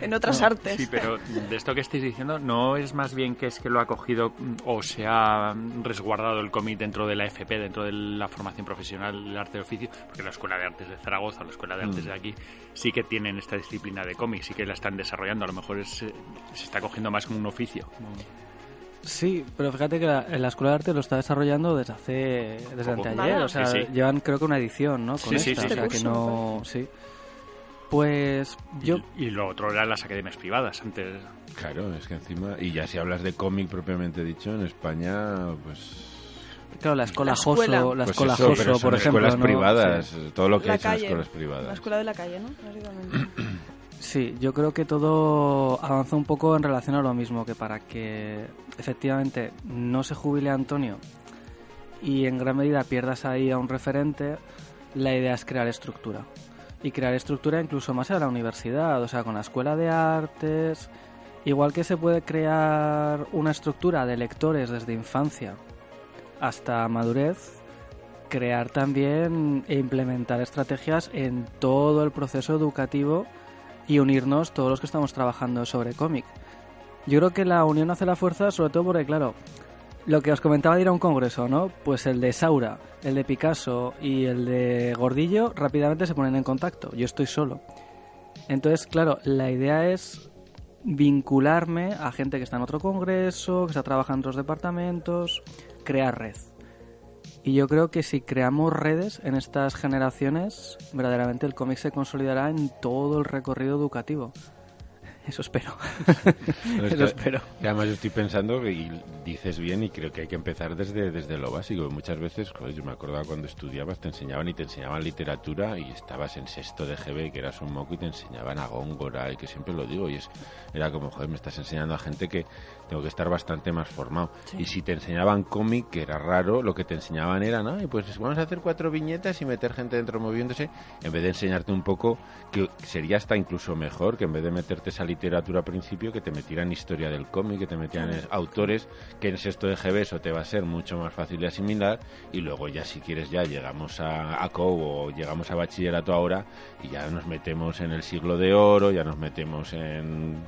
En otras artes.
Sí, pero de esto que estáis diciendo, ¿no es más bien que es que lo ha cogido mm, o se ha mm, resguardado el cómic dentro de la FP, dentro de la formación profesional del arte de oficio? Porque la Escuela de Artes de Zaragoza, la Escuela de Artes de aquí, sí que tienen esta disciplina de cómic, sí que la están desarrollando. A lo mejor es, eh, se está cogiendo más como un oficio.
Sí, pero fíjate que la, Escuela de Arte lo está desarrollando desde hace desde anteayer, o sea,
Sí, sí.
llevan creo que una edición, ¿no? Con
Sí, sí,
esta,
sí,
o sea,
sí.
que
curso,
no, sí. Pues yo
Y, y lo otro eran las academias privadas. Antes,
Claro, es que encima... Y ya si hablas de cómic propiamente dicho, en España, pues...
claro, la escuela
La escuela.
Joso, la
pues
escuela
eso,
Joso, por ejemplo,
escuelas
¿no?
privadas, todo lo que
la
es en
calle.
escuelas
La
privadas.
escuela de la calle, ¿no?
Sí, yo creo que todo avanza un poco en relación a lo mismo, que para que efectivamente no se jubile Antonio y en gran medida pierdas ahí a un referente, la idea es crear estructura. Y crear estructura incluso más a la universidad, o sea, con la escuela de artes, igual que se puede crear una estructura de lectores desde infancia hasta madurez, crear también e implementar estrategias en todo el proceso educativo y unirnos todos los que estamos trabajando sobre cómic. Yo creo que la unión hace la fuerza, sobre todo porque, claro, lo que os comentaba de ir a un congreso, ¿no? Pues el de Saura, el de Picasso y el de Gordillo rápidamente se ponen en contacto. Yo estoy solo. Entonces, claro, la idea es vincularme a gente que está en otro congreso, que está trabajando en otros departamentos, crear red. Y yo creo que si creamos redes en estas generaciones, verdaderamente el cómic se consolidará en todo el recorrido educativo. Eso espero.
No,
Eso espero.
que además yo estoy pensando, y dices bien, y creo que hay que empezar desde, desde lo básico. Muchas veces, joder, yo me acordaba cuando estudiabas, te enseñaban y te enseñaban literatura y estabas en sexto de GB, que eras un moco, y te enseñaban a Góngora, y que siempre lo digo, y es era como, joder, me estás enseñando a gente que tengo que estar bastante más formado. Y si te enseñaban cómic, que era raro, lo que te enseñaban era, ¿no? Y pues vamos a hacer cuatro viñetas y meter gente dentro moviéndose, en vez de enseñarte un poco, que sería hasta incluso mejor, que en vez de meterte esa literatura al principio, que te metieran historia del cómic, que te metieran autores, que en sexto de GB eso te va a ser mucho más fácil de asimilar, y luego ya si quieres ya llegamos a, a COU o llegamos a bachillerato ahora, y ya nos metemos en el siglo de oro, ya nos metemos en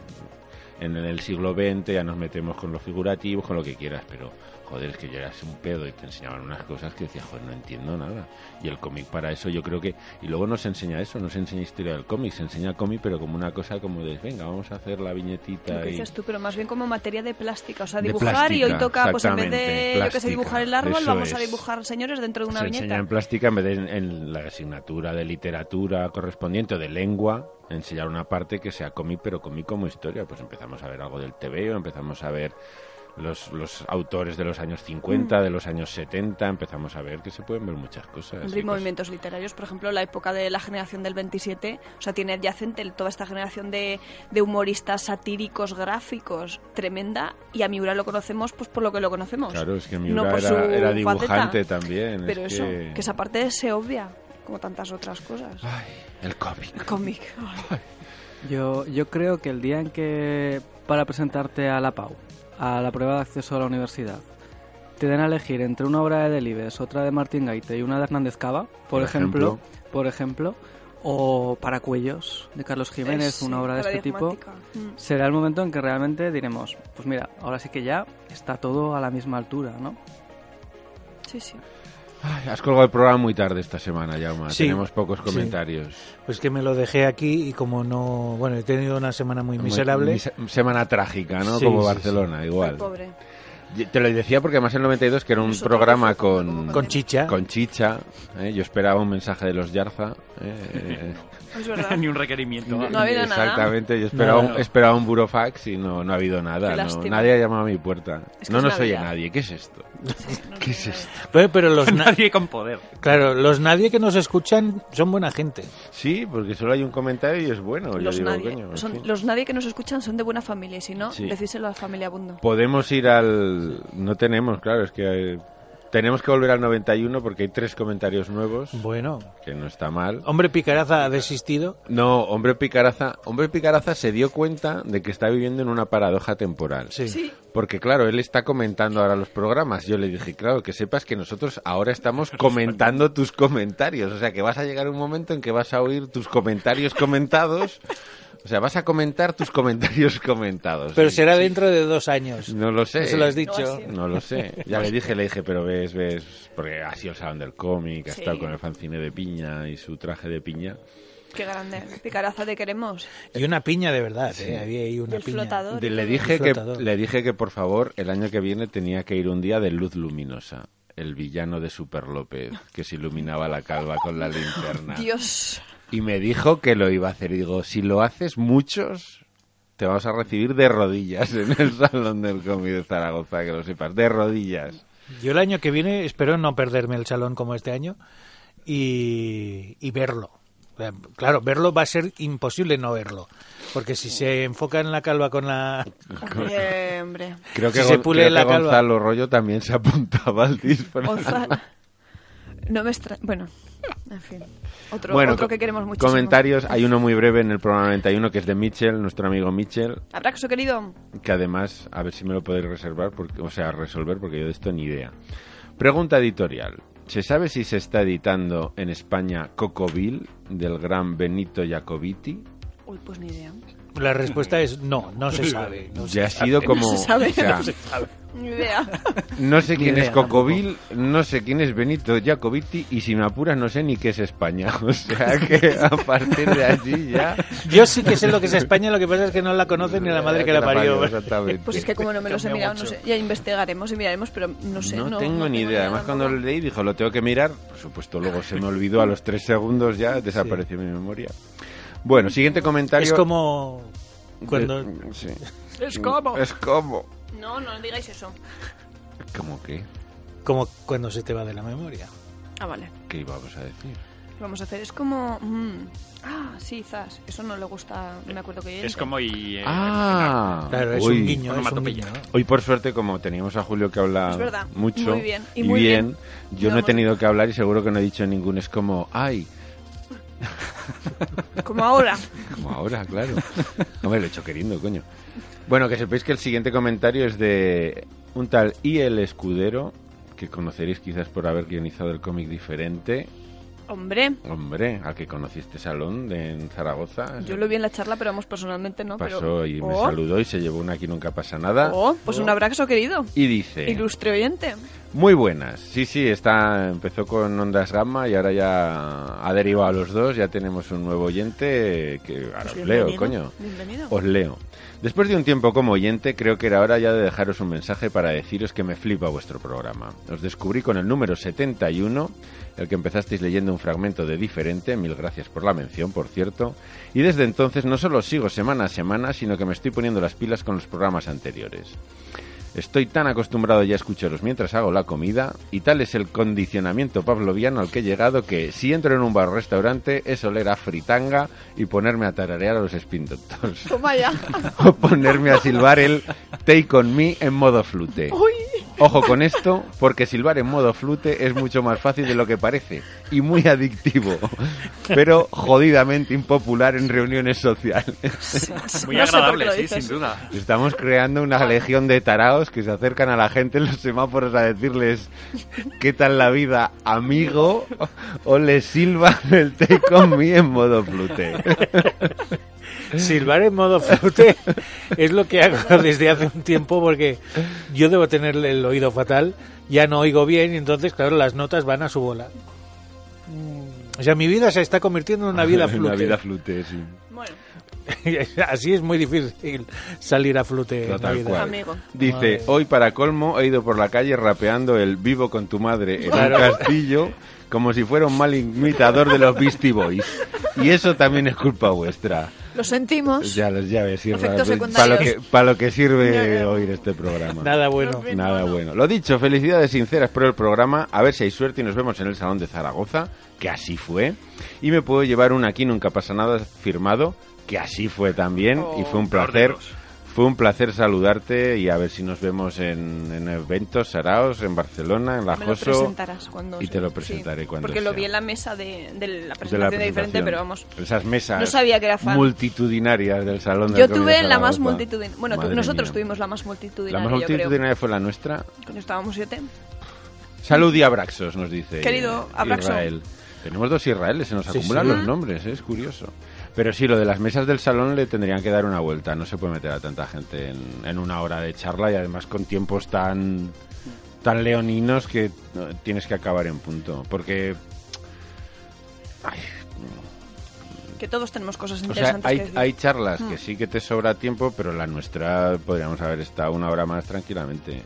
en el siglo XX ya nos metemos con lo figurativo, con lo que quieras, pero joder, es que ya eras un pedo y te enseñaban unas cosas que decía, joder, no entiendo nada. Y el cómic para eso yo creo que... Y luego nos enseña eso, nos enseña historia del cómic, se enseña cómic, pero como una cosa como de, venga, vamos a hacer la viñetita
Lo que
y...
dices tú, pero más bien como materia de plástica, o sea, dibujar y hoy toca, pues en vez de, yo que sé, dibujar el árbol, vamos a dibujar señores dentro de una
se
viñeta.
enseña en plástica en vez de en, en la asignatura de literatura correspondiente o de lengua, enseñar una parte que sea cómic, pero cómic como historia. Pues empezamos a ver algo del TVO, empezamos a ver los, los autores de los años 50,
Mm.
de los años 70, empezamos a ver que se pueden ver muchas cosas. Cosas-
movimientos literarios, por ejemplo, la época de la generación del 27, o sea, tiene adyacente toda esta generación de, de humoristas satíricos, gráficos, tremenda, y a Miura lo conocemos pues por lo que lo conocemos.
Claro, es que
No
Miura
por
era, era dibujante también.
Pero
es
eso,
que...
que... esa parte se obvia, como tantas otras cosas.
Ay, el cómic.
El cómic. Ay.
Yo, yo creo que el día en que para presentarte a la PAU, a la prueba de acceso a la universidad, te den a elegir entre una obra de Delibes, otra de Martín Gaite y una de Hernández Cava, por,
Por
ejemplo,
ejemplo.
por ejemplo, o Para Cuellos de Carlos Jiménez,
Es,
una obra de este tipo.
Mm.
será el momento en que realmente diremos, pues mira, ahora sí que ya está todo a la misma altura, ¿no?
Sí, sí.
Ay, has colgado el programa muy tarde esta semana, Jauma.
Sí,
Tenemos pocos
sí.
comentarios.
Pues que me lo dejé aquí y como no... Bueno, he tenido una semana muy miserable.
Muy- semana trágica, ¿no?
Sí,
Como
sí,
Barcelona, igual.
pobre.
Te lo decía porque además en el 92, que era un
Nosotros
programa con,
Con chicha.
con chicha, ¿eh? yo esperaba un mensaje de los Yarza. ¿eh?
Es verdad.
Ni un requerimiento.
No ha habido nada.
Exactamente, yo esperaba,
Nada.
un, esperaba un burofax y no, no ha habido nada. Nadie ha llamado a mi puerta.
Es que
no nos oye nadie. ¿Qué es esto? ¿Qué es esto?
Pero, pero los, na-
Nadie con poder.
claro, los nadie que nos escuchan son buena gente.
Sí, porque solo hay un comentario y es bueno. yo
Los
digo,
nadie,
coño,
son- los nadie que nos escuchan son de buena familia y si no,
Sí.
decíselo a la familia Bundo.
Podemos ir al... No tenemos, claro, es que... eh, Tenemos que volver al 91 porque hay tres comentarios nuevos,
Bueno.
que no está mal.
Hombre Picaraza ha desistido.
No, hombre Picaraza, hombre Picaraza se dio cuenta de que está viviendo en una paradoja temporal.
Sí.
Sí,
Porque claro, él está comentando ahora los programas. Yo le dije, claro, que sepas que nosotros ahora estamos comentando tus comentarios. O sea, que vas a llegar un momento en que vas a oír tus comentarios comentados. O sea, vas a comentar tus comentarios comentados.
Pero
Sí.
será dentro de dos años.
No lo sé.
¿No se lo has
No,
dicho?
así.
No lo sé. Ya le dije, le dije, pero ves, ves, porque ha sido el salón del cómic, ha
Sí.
estado con el fanzine de piña y su traje de piña.
qué grande. Picaraza te queremos.
Y una piña de verdad, ¿eh? Había ahí
Y
una
el
piña.
flotador.
Le dije
El
que
flotador.
le dije que por favor el año que viene tenía que ir un día de luz luminosa, el villano de Super López que se iluminaba la calva con la linterna.
Dios.
Y me dijo que lo iba a hacer. Y digo, si lo haces muchos te vamos a recibir de rodillas en el salón del cómic de Zaragoza, que lo sepas, de rodillas.
Yo el año que viene espero no perderme el salón como este año y, y verlo. Claro, verlo va a ser imposible no verlo. Porque si se enfoca en la calva con la...
Creo que,
Si se pule
creo que
la calva.
Gonzalo Rollo también se apuntaba al disfraz.
No me extra... Bueno, en fin. Otro,
Bueno,
otro que queremos muchísimo.
comentarios. Hay uno muy breve en el programa 91 que es de Mitchell, nuestro amigo Mitchell,
Abraxo, querido.
que además, a ver si me lo podéis reservar, porque, o sea, resolver, porque yo de esto ni idea. Pregunta editorial. ¿Se sabe si se está editando en España Cocoville del gran Benito Jacobiti?
Uy, pues ni idea.
La respuesta es no, no se sabe. no se
Ya ha
sabe.
sido como...
se sabe.
o sea,
Ni idea.
no sé quién
idea
es Cocoville, no sé quién es Benito Jacobiti y si me apuras no sé ni qué es España. O sea que a partir de allí ya...
Yo sí que sé lo que es España, lo que pasa es que no la conocen ni la madre que la parió.
Exactamente.
Pues es que como no me los he mirado, no sé. Ya investigaremos y miraremos, pero no sé.
no,
No,
tengo ni idea. Además, cuando lo
tampoco.
leí, dijo, lo tengo que mirar. Por supuesto, luego se me olvidó a los tres segundos ya, desapareció mi memoria. Bueno, siguiente comentario.
Es como
de-
cuando...
sí.
Es como.
Es como...
No, no digáis eso.
¿Cómo qué?
como cuando se te va de la memoria.
Ah, vale.
¿Qué íbamos a decir?
¿Qué vamos a hacer? Es como... mm, Ah, sí, Zas. Eso no le gusta... No me acuerdo qué
Es como y... eh,
Ah,
Claro, es
uy.
un guiño, es un
Onomatopeya.
guiño.
Hoy, por suerte, como teníamos a Julio que habla
Es verdad.
mucho
Muy bien. Y muy bien.
yo no he
Vamos.
tenido que hablar y seguro que no he dicho ningún. Es como, ay,
Como ahora.
Como ahora, claro. No me lo he hecho queriendo, coño. Bueno, que sepáis que el siguiente comentario es de un tal I. el Escudero, que conoceréis quizás por haber guionizado el cómic diferente.
Hombre,
Hombre, al que conociste Salón de, en Zaragoza.
yo lo vi en la charla, pero vamos, personalmente no.
Pasó
pero...
y me
Oh,
saludó y se llevó una aquí nunca pasa nada.
Oh, pues un abrazo, querido.
Y dice...
Ilustre oyente.
Muy buenas. Sí, sí, está, empezó con Ondas Gamma y ahora ya ha derivado a los dos. Ya tenemos un nuevo oyente que ahora
Pues
os leo, coño.
Bienvenido.
Os leo. Después de un tiempo como oyente, creo que era hora ya de dejaros un mensaje para deciros que me flipa vuestro programa. Os descubrí con el número 71, el que empezasteis leyendo un fragmento de diferente, mil gracias por la mención, por cierto, y desde entonces no solo sigo semana a semana, sino que me estoy poniendo las pilas con los programas anteriores. Estoy tan acostumbrado ya a escucharos mientras hago la comida y tal es el condicionamiento pavloviano al que he llegado que si entro en un bar o restaurante es oler a fritanga y ponerme a tararear a los Spin Doctors.
Toma ya.
o ponerme a silbar el Take on Me en modo flute.
Uy.
Ojo con esto, porque silbar en modo flute es mucho más fácil de lo que parece y muy adictivo, pero jodidamente impopular en reuniones sociales.
Muy
No
agradable, sí, sin duda.
Estamos creando una legión de taraos que se acercan a la gente en los semáforos a decirles qué tal la vida, amigo, o les silban el Take on Me en modo flute.
Silbar en modo flute es lo que hago desde hace un tiempo porque yo debo tener el oído fatal, ya no oigo bien y entonces, claro, las notas van a su bola. Mm, O sea, mi vida se está convirtiendo en una vida flute.
Una vida flute, sí.
Bueno,
Así es muy difícil salir a flute en la
Tal
vida.
cual.
Amigo.
Dice,
Madre.
hoy para colmo he ido por la calle rapeando el vivo con tu madre en
Claro.
un castillo como si fuera un mal imitador de los Beastie Boys. Y eso también es culpa vuestra.
Lo sentimos.
Ya sí,
Efectos
para lo que, para lo que sirve
Ya, ya.
oír este programa.
Nada bueno.
Nada bueno. Lo dicho, felicidades sinceras por el programa. A ver si hay suerte y nos vemos en el Salón de Zaragoza, que así fue. Y me puedo llevar un aquí nunca pasa nada firmado, que así fue también. y fue un placer. Fue un placer saludarte y a ver si nos vemos en, en eventos, Saraos, en Barcelona, en La
Me lo
Joso.
presentarás cuando
y te lo
Sí,
presentaré cuando
Porque lo vi en la mesa de, de la
de la
presentación de diferente,
presentación.
pero vamos.
Esas mesas
No sabía que era fan.
multitudinarias del Salón
Yo
del
tuve la más multitudinaria. Bueno, tú- nosotros
mía.
tuvimos la más
La
multitudinaria,
más
yo creo.
multitudinaria fue la nuestra.
Cuando estábamos siete.
Salud y abraxos, nos dice
Querido Abraxo.
Israel. Tenemos dos Israeles, se nos
Sí,
acumulan
sí.
los nombres, ¿eh? es curioso. Pero sí, lo de las mesas del salón le tendrían que dar una vuelta. No se puede meter a tanta gente en, en una hora de charla y además con tiempos tan tan leoninos que tienes que acabar en punto. Porque
Que todos tenemos cosas
o sea,
interesantes
hay,
que decir.
hay charlas que
Mm.
sí que te sobra tiempo, pero la nuestra podríamos haber estado una hora más tranquilamente.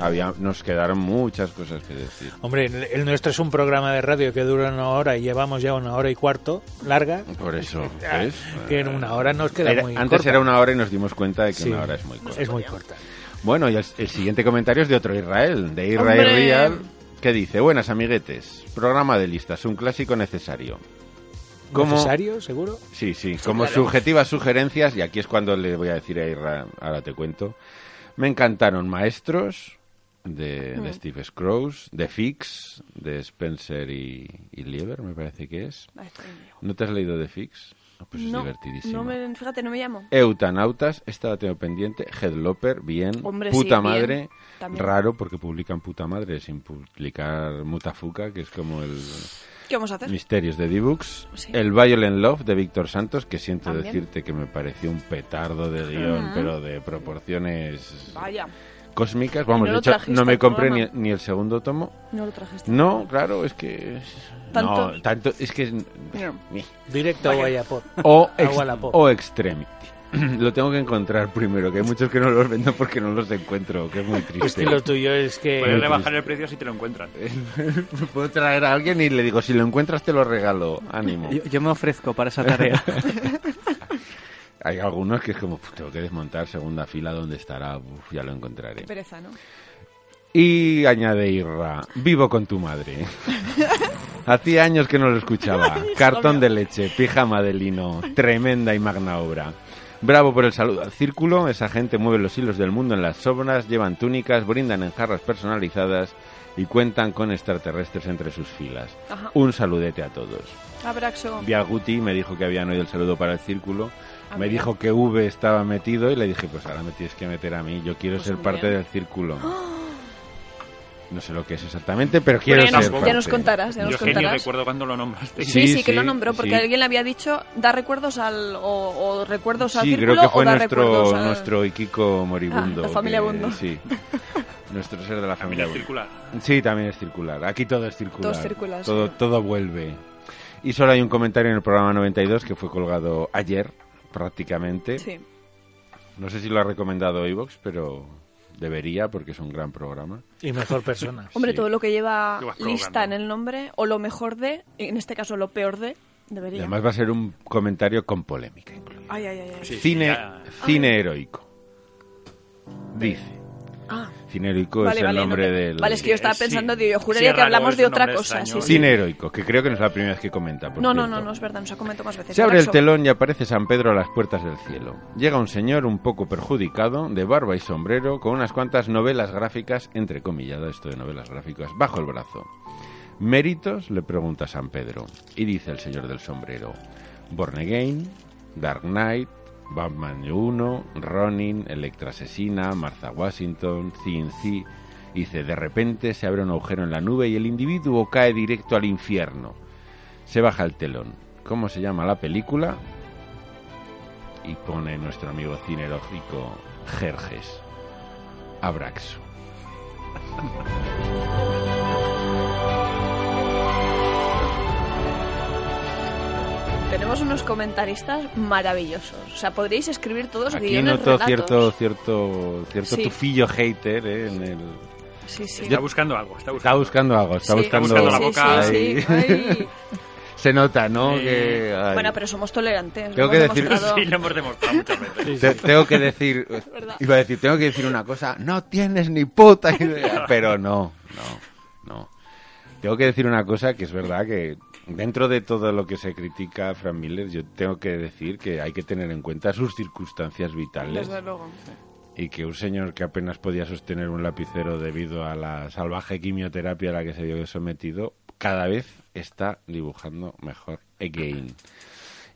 Había, nos quedaron muchas cosas que decir.
Hombre, el, el nuestro es un programa de radio que dura una hora y llevamos ya una hora y cuarto larga.
Por eso, ¿ves?
Que en una hora nos queda
Era-
muy
antes
corta.
era una hora y nos dimos cuenta de que
Sí,
una hora es muy corta.
Es muy corta.
Bueno, y el, el siguiente comentario es de otro Israel, de Israel
¡Hombre!
Real, que dice, buenas amiguetes, programa de listas, un clásico necesario. Como,
¿Necesario, seguro?
Sí, sí, como subjetivas sugerencias, y aquí es cuando le voy a decir a Israel, ahora te cuento, me encantaron Maestros, de,
Mm.
de Steve Scrooge, de Fix, de Spencer y, y Lieber, me parece que es. ¿No te has leído de Fix? Pues es
no,
divertidísimo.
no me, fíjate, no me llamo.
Eutanautas, esta la tengo pendiente. Headloper, bien.
Hombre, sí,
puta
bien.
madre,
También.
raro porque publican puta madre sin publicar Mutafuca, que es como el
¿Qué vamos a hacer?
Misterios de D-Books.
Sí.
El Violent Love de Víctor Santos, que siento
También.
decirte que me pareció un petardo de
guion,
pero de proporciones
Vaya,
cósmicas. Vamos,
no
de hecho, no me compré ni, ni el segundo tomo.
no lo trajiste.
No, claro, es que...
¿Tanto?
No, tanto, es que...
No.
Ni.
Directo a Guayapor.
O, ex-
Wallapop.
o Extremity. Lo tengo que encontrar primero, que hay muchos que no los vendo porque no los encuentro, que es muy triste.
Es que lo tuyo es que...
Puedes rebajar el precio si te lo encuentran.
Puedo traer a alguien y le digo, si lo encuentras te lo regalo, ánimo.
Yo, yo me ofrezco para esa tarea.
Hay algunos que es como, "Puf, tengo que desmontar segunda fila donde estará, Uf, ya lo encontraré.
Qué pereza, ¿no?
Y añade Irra, vivo con tu madre. Hacía años que no lo escuchaba. Cartón de leche, pijama de lino, tremenda y magna obra. Bravo por el saludo al círculo, esa gente mueve los hilos del mundo en las sobras, llevan túnicas, brindan en jarras personalizadas y cuentan con extraterrestres entre sus filas.
Ajá.
Un saludete a todos.
Abraxo.
Viaguti me dijo que habían oído el saludo para el círculo. Me
mira.
dijo que V estaba metido y le dije, pues ahora me tienes que meter a mí. Yo quiero
Pues
ser parte del círculo. No sé lo que es exactamente, pero quiero
Bueno, ya,
ser
nos,
parte.
ya nos contarás, ya nos
Yo que ni
contarás.
recuerdo cuando lo nombraste.
Sí,
Sí,
sí, que
sí,
lo nombró, porque
sí.
alguien le había dicho, da recuerdos al. o, o recuerdos al
Sí,
círculo
creo que fue
o da recuerdos
nuestro,
al.
nuestro Ikiko moribundo.
Ah, la familia
que-
Bundo.
Sí. Nuestro ser de la familia Bundo.
circular.
Sí, también es circular. Aquí todo es circular.
Todo es circular,
Todo,
sí.
todo vuelve. Y solo hay un comentario en el programa 92 que fue colgado ayer, prácticamente.
Sí.
No sé si lo ha recomendado Evox, pero debería porque es un gran programa.
Y mejor persona.
Hombre,
Sí.
todo lo que lleva lista en el nombre, o lo mejor de, en este caso lo peor de,
Y
debería.
además va a ser un comentario con polémica incluida.
Ay, ay, ay. ay.
Sí, sí,
cine, cine heroico. Dice.
Ah,
Cine heroico
vale,
es el
vale. no
nombre
te-
del...
Vale, es que yo estaba
Sí.
pensando, digo, yo
Sí,
juraría que hablamos de otra cosa. Sí, sí.
Cine heroico, que creo que no es la primera vez que comenta. por
No, no, no, no, es verdad, nos ha comentado más veces.
Se abre el telón y aparece San Pedro a las puertas del cielo. Llega un señor un poco perjudicado, de barba y sombrero, con unas cuantas novelas gráficas, entre comilladas esto de novelas gráficas, bajo el brazo. ¿Méritos? le pregunta San Pedro. Y dice el señor del sombrero. Born Again, Dark Knight, Batman 1, Ronin, Electra Asesina, Martha Washington, CNC. Dice, de repente se abre un agujero en la nube y el individuo cae directo al infierno. Se baja el telón. ¿Cómo se llama la película? y pone nuestro amigo cinelógico Jerjes. Abraxo.
Tenemos unos comentaristas maravillosos. O sea, podríais escribir todos
Aquí
guiones
noto
relatos.
cierto, cierto, cierto
Sí.
tufillo hater ¿eh? en el...
Sí, sí.
Está buscando algo. Está
Está
buscando,
algo, está
Sí,
buscando...
buscando la
sí,
boca.
sí,
ahí.
sí. Ay.
Se nota, ¿no?
Sí.
Que, ay.
Bueno, pero somos tolerantes.
Tengo
lo
que decir-
demostrado.
Sí, lo hemos demostrado muchas veces.
Te- tengo que decir, iba a decir, tengo que decir una cosa, no tienes ni puta idea, pero no, no, no. Tengo que decir una cosa que es verdad que dentro de todo lo que se critica a Frank Miller, yo tengo que decir que hay que tener en cuenta sus circunstancias vitales
Desde luego.
y que un señor que apenas podía sostener un lapicero debido a la salvaje quimioterapia a la que se vio sometido, cada vez está dibujando mejor again.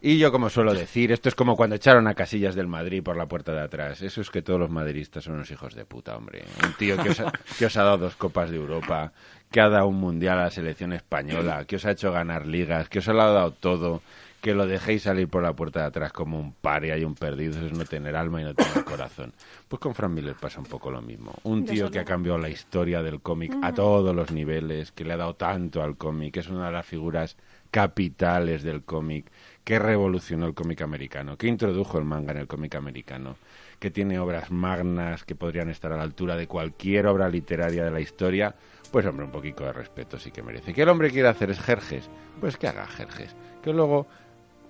Y yo, como suelo decir, esto es como cuando echaron a Casillas del Madrid por la puerta de atrás. Eso es que todos los madridistas son unos hijos de puta, hombre. Un tío que os ha, que os ha dado dos copas de Europa, que ha dado un mundial a la selección española, que os ha hecho ganar ligas, que os lo ha dado todo, que lo dejéis salir por la puerta de atrás como un paria y un perdido, eso es no tener alma y no tener corazón. Pues con Frank Miller pasa un poco lo mismo. Un tío que ha cambiado la historia del cómic a todos los niveles, que le ha dado tanto al cómic, que es una de las figuras capitales del cómic, que revolucionó el cómic americano, que introdujo el manga en el cómic americano, que tiene obras magnas que podrían estar a la altura de cualquier obra literaria de la historia, pues hombre, un poquito de respeto sí que merece. Que el hombre quiere hacer es Jerjes, pues que haga Jerjes. Que luego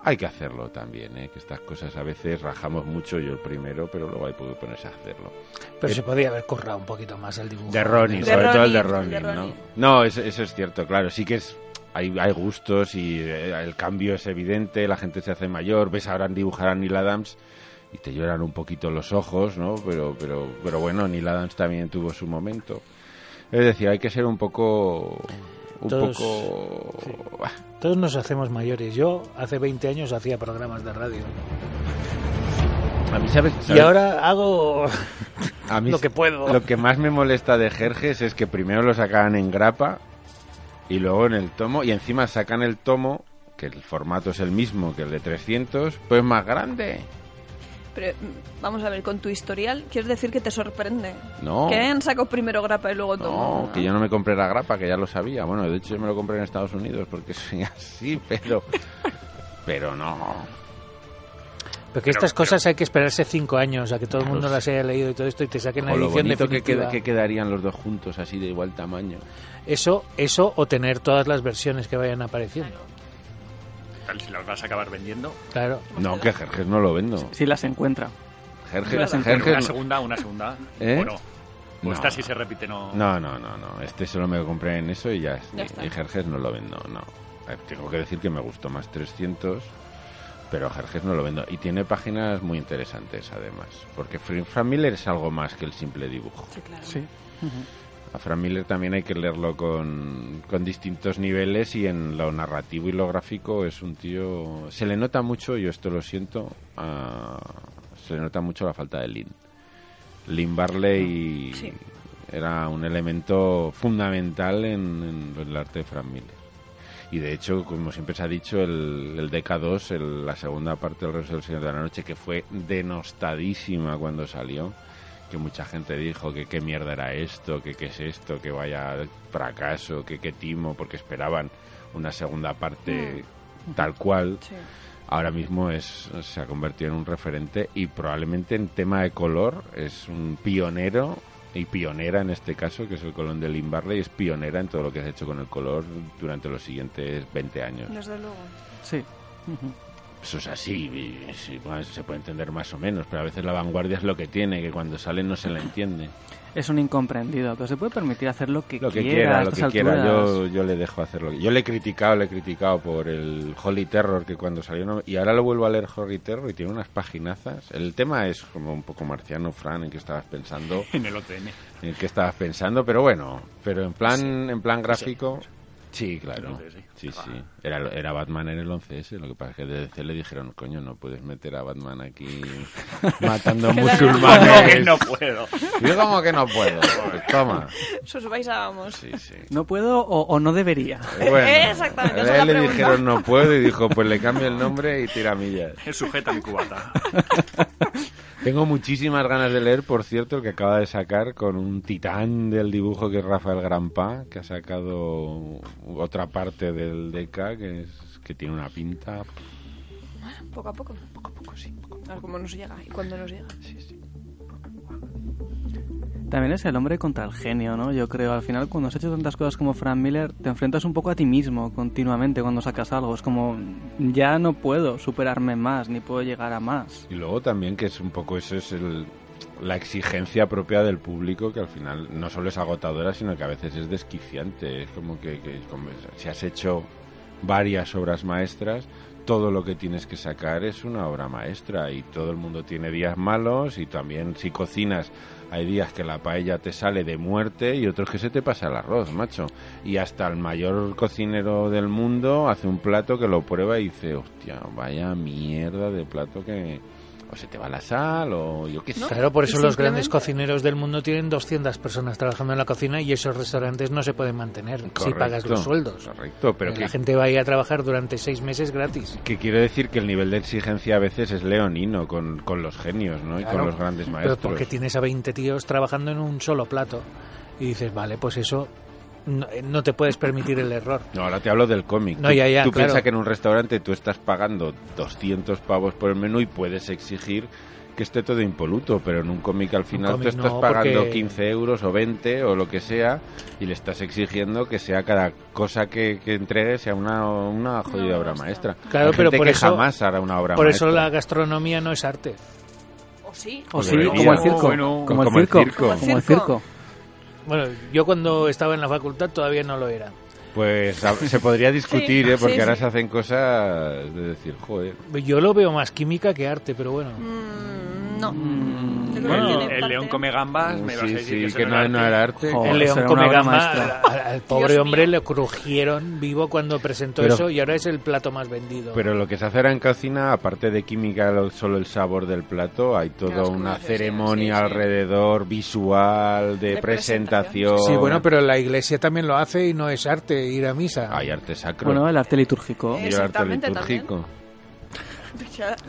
hay que hacerlo también, ¿eh? que estas cosas a veces rajamos mucho, yo el primero, pero luego hay que ponerse a hacerlo.
Pero
Eh,
se podía haber currado un poquito más el dibujo.
De Ronin,
De
sobre todo el de
Ronin, de
¿no?
Ronin.
No, eso, eso es cierto, claro, sí que es... Hay, hay gustos y eh, el cambio es evidente, la gente se hace mayor, ves ahora dibujar a Neil Adams y te lloran un poquito los ojos, ¿no? Pero, pero, pero bueno, Neil Adams también tuvo su momento. Es decir, hay que ser un poco... Un
Todos-
poco...
sí. Todos nos hacemos mayores. Yo hace 20 años hacía programas de radio.
A mí, ¿sabes?
Y ahora hago
A mí
lo que puedo.
Lo que más me molesta de Jerjes es que primero lo sacaban en grapa y luego en el tomo, y encima sacan el tomo, que el formato es el mismo que el de 300, pues más grande.
Pero mm, vamos a ver, con tu historial, ¿quieres decir que te sorprende?
No.
Que han sacado primero grapa y luego tomo.
No, que yo no me compré la grapa, que ya lo sabía. Bueno, de hecho yo me lo compré en Estados Unidos porque soy así, pero... Pero no.
Porque estas cosas hay que esperarse cinco años a que todo el mundo las haya leído y todo esto y te saquen la edición
bonito que, queda- que quedarían los dos juntos así de igual tamaño.
Eso, eso o tener todas las versiones que vayan apareciendo.
Tal, Si las vas a acabar vendiendo,
Claro.
No, que Jerjes no lo vendo.
Si las encuentra.
Jerjes,
Las
Jerjes
una segunda, una segunda.
¿Eh?
O no. Esta se repite, no.
No, no, no, no. Este solo me lo compré en eso y ya. es-
Ya
y-
está.
y Jerjes no lo vendo, no. Eh, Tengo que decir que me gustó más 300, pero Jerjes no lo vendo. Y tiene páginas muy interesantes, además. Porque Fran Frank Miller es algo más que el simple dibujo.
Sí, claro.
Sí.
A Frank Miller también hay que leerlo con, con distintos niveles y en lo narrativo y lo gráfico es un tío... Se le nota mucho, yo esto lo siento, a- se le nota mucho la falta de Lin. Lin Barley
Sí.
era un elemento fundamental en, en el arte de Frank Miller. Y de hecho, como siempre se ha dicho, el, el DK2, el- la segunda parte del Regreso del Señor de la Noche, que fue denostadísima cuando salió, que mucha gente dijo que qué mierda era esto, que qué es esto, que vaya fracaso, que qué timo, porque esperaban una segunda parte tal cual.
Sí.
Ahora mismo es se ha convertido en un referente y probablemente en tema de color es un pionero y pionera en este caso, que es el colón de Lynn Barley, es pionera en todo lo que se ha hecho con el color durante los siguientes 20 años.
Desde luego.
Sí. Ujú.
Eso es así, sí, se puede entender más o menos, pero a veces la vanguardia es lo que tiene, que cuando sale no se la entiende.
Es un incomprendido, pero se puede permitir hacer lo que,
Lo que
quiera.
quiera,
a
lo que quiera, yo, yo le dejo hacer lo que... Yo le he criticado, le he criticado por el Holy Terror, que cuando salió... no- Y ahora lo vuelvo a leer Holy Terror y tiene unas paginazas. El tema es como un poco marciano, Fran, en qué estabas pensando,
En el OTN.
en qué estabas pensando, pero bueno, pero en plan, en plan gráfico... Sí, claro.
Entonces, sí.
Sí, sí. Era, era Batman en el 11S. Lo que pasa es que de DC le dijeron, coño, no puedes meter a Batman aquí matando
¿Cómo
musulmanes.
que no puedo?
Yo como que no puedo. Pues toma.
A vamos.
Sí, sí.
¿No puedo o, o no debería?
Bueno,
Exactamente,
a
es
él le
pregunta.
dijeron no puedo y dijo, pues le cambio el nombre y tira millas.
Sujeta mi cubata.
Tengo muchísimas ganas de leer, por cierto, el que acaba de sacar con un titán del dibujo que es Rafael Grampa, que ha sacado otra parte del DK que es que tiene una pinta.
Poco a poco.
Poco a poco, sí. Poco a
A ver cómo nos llega y cuándo nos llega.
Sí, sí.
También es el hombre contra el genio, ¿no? Yo creo, al final cuando has hecho tantas cosas como Frank Miller, te enfrentas un poco a ti mismo continuamente cuando sacas algo. Es como, ya no puedo superarme más, ni puedo llegar a más.
Y luego también que es un poco eso es el, la exigencia propia del público que al final no solo es agotadora, sino que a veces es desquiciante. Es como que, que si has hecho varias obras maestras, todo lo que tienes que sacar es una obra maestra y todo el mundo tiene días malos y también si cocinas hay días que la paella te sale de muerte y otros que se te pasa el arroz, macho. Y hasta el mayor cocinero del mundo hace un plato que lo prueba y dice, hostia, vaya mierda de plato que... O se te va la sal o yo qué sé.
Claro, por eso los grandes cocineros del mundo tienen 200 personas trabajando en la cocina y esos restaurantes no se pueden mantener si pagas los sueldos.
Correcto, pero
la
que,
gente va a ir a trabajar durante seis meses gratis.
que quiero decir que el nivel de exigencia a veces es leonino con, con los genios, ¿no? Y
Claro,
con los grandes
Pero
maestros.
porque tienes a 20 tíos trabajando en un solo plato y dices, vale, pues eso no, eh, no te puedes permitir el error.
No, ahora te hablo del cómic.
No,
tú
ya, ya,
tú
claro.
piensas que en un restaurante tú estás pagando 200 pavos por el menú y puedes exigir que esté todo impoluto, pero en un cómic al final
cómic
tú estás
no,
pagando
porque-
15 euros o 20 o lo que sea y le estás exigiendo que sea cada cosa que, que entregue sea una, una jodida obra maestra.
Claro,
Hay
pero
gente
por
que
eso-
jamás hará una obra
Por
maestra.
eso la gastronomía no es arte.
¿O sí?
O sí, como el circo.
Bueno,
como,
como
el
el
circo.
circo.
Como el circo.
Bueno, yo cuando estaba en la facultad todavía no lo era.
Pues se podría discutir,
Sí,
¿eh? Porque
sí,
ahora
sí.
se hacen cosas de decir, joder.
Yo lo veo más química que arte, pero bueno.
Mm, no.
Mm,
que
Bueno, el león come gambas, me vas a
Sí,
decir
sí,
eso
que no, no era arte.
El león come
una obra
gamba,
maestra.
al, al pobre
Dios
hombre
mío.
le crujieron vivo cuando presentó
Pero-
eso y ahora es el plato más vendido.
Pero lo que se hace ahora en cocina, aparte de química, lo- solo el sabor del plato, hay toda una
cruces,
ceremonia
sí, sí.
alrededor, visual, de,
De
presentación.
sí, bueno, pero la iglesia también lo hace y no es arte ir a misa.
Hay arte sacro.
Bueno, el arte litúrgico.
Y el arte
Exactamente,
litúrgico.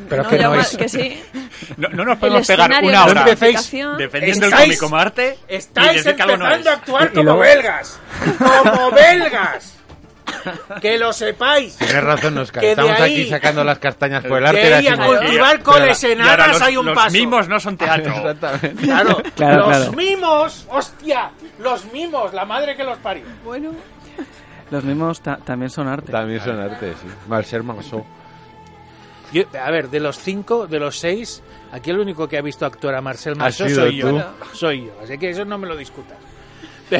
Pero que no es-
que sí.
No, no nos podemos pegar una
de
hora defendiendo el cómic como arte y
Estáis
no
empezando a actuar
Y
como
luego-
belgas. Como belgas. Que lo sepáis.
Tienes razón,
Que de
estamos
ahí-
aquí sacando las castañas por el arte. la
a cultivar coles
Y
enanas
los,
hay un
los
paso.
mimos no son teatro.
Exactamente.
Claro,
Claro,
los
claro.
mimos, hostia, los mimos, la madre que los parió.
Bueno,
Los mismos ta- también son arte.
También son arte, sí. Mal ser.
Yo- a ver, de los cinco, de los seis, aquí el único que ha visto actuar a Marcel Marceau
sido
soy yo.
tú.
Soy yo, así que eso no me lo discutas.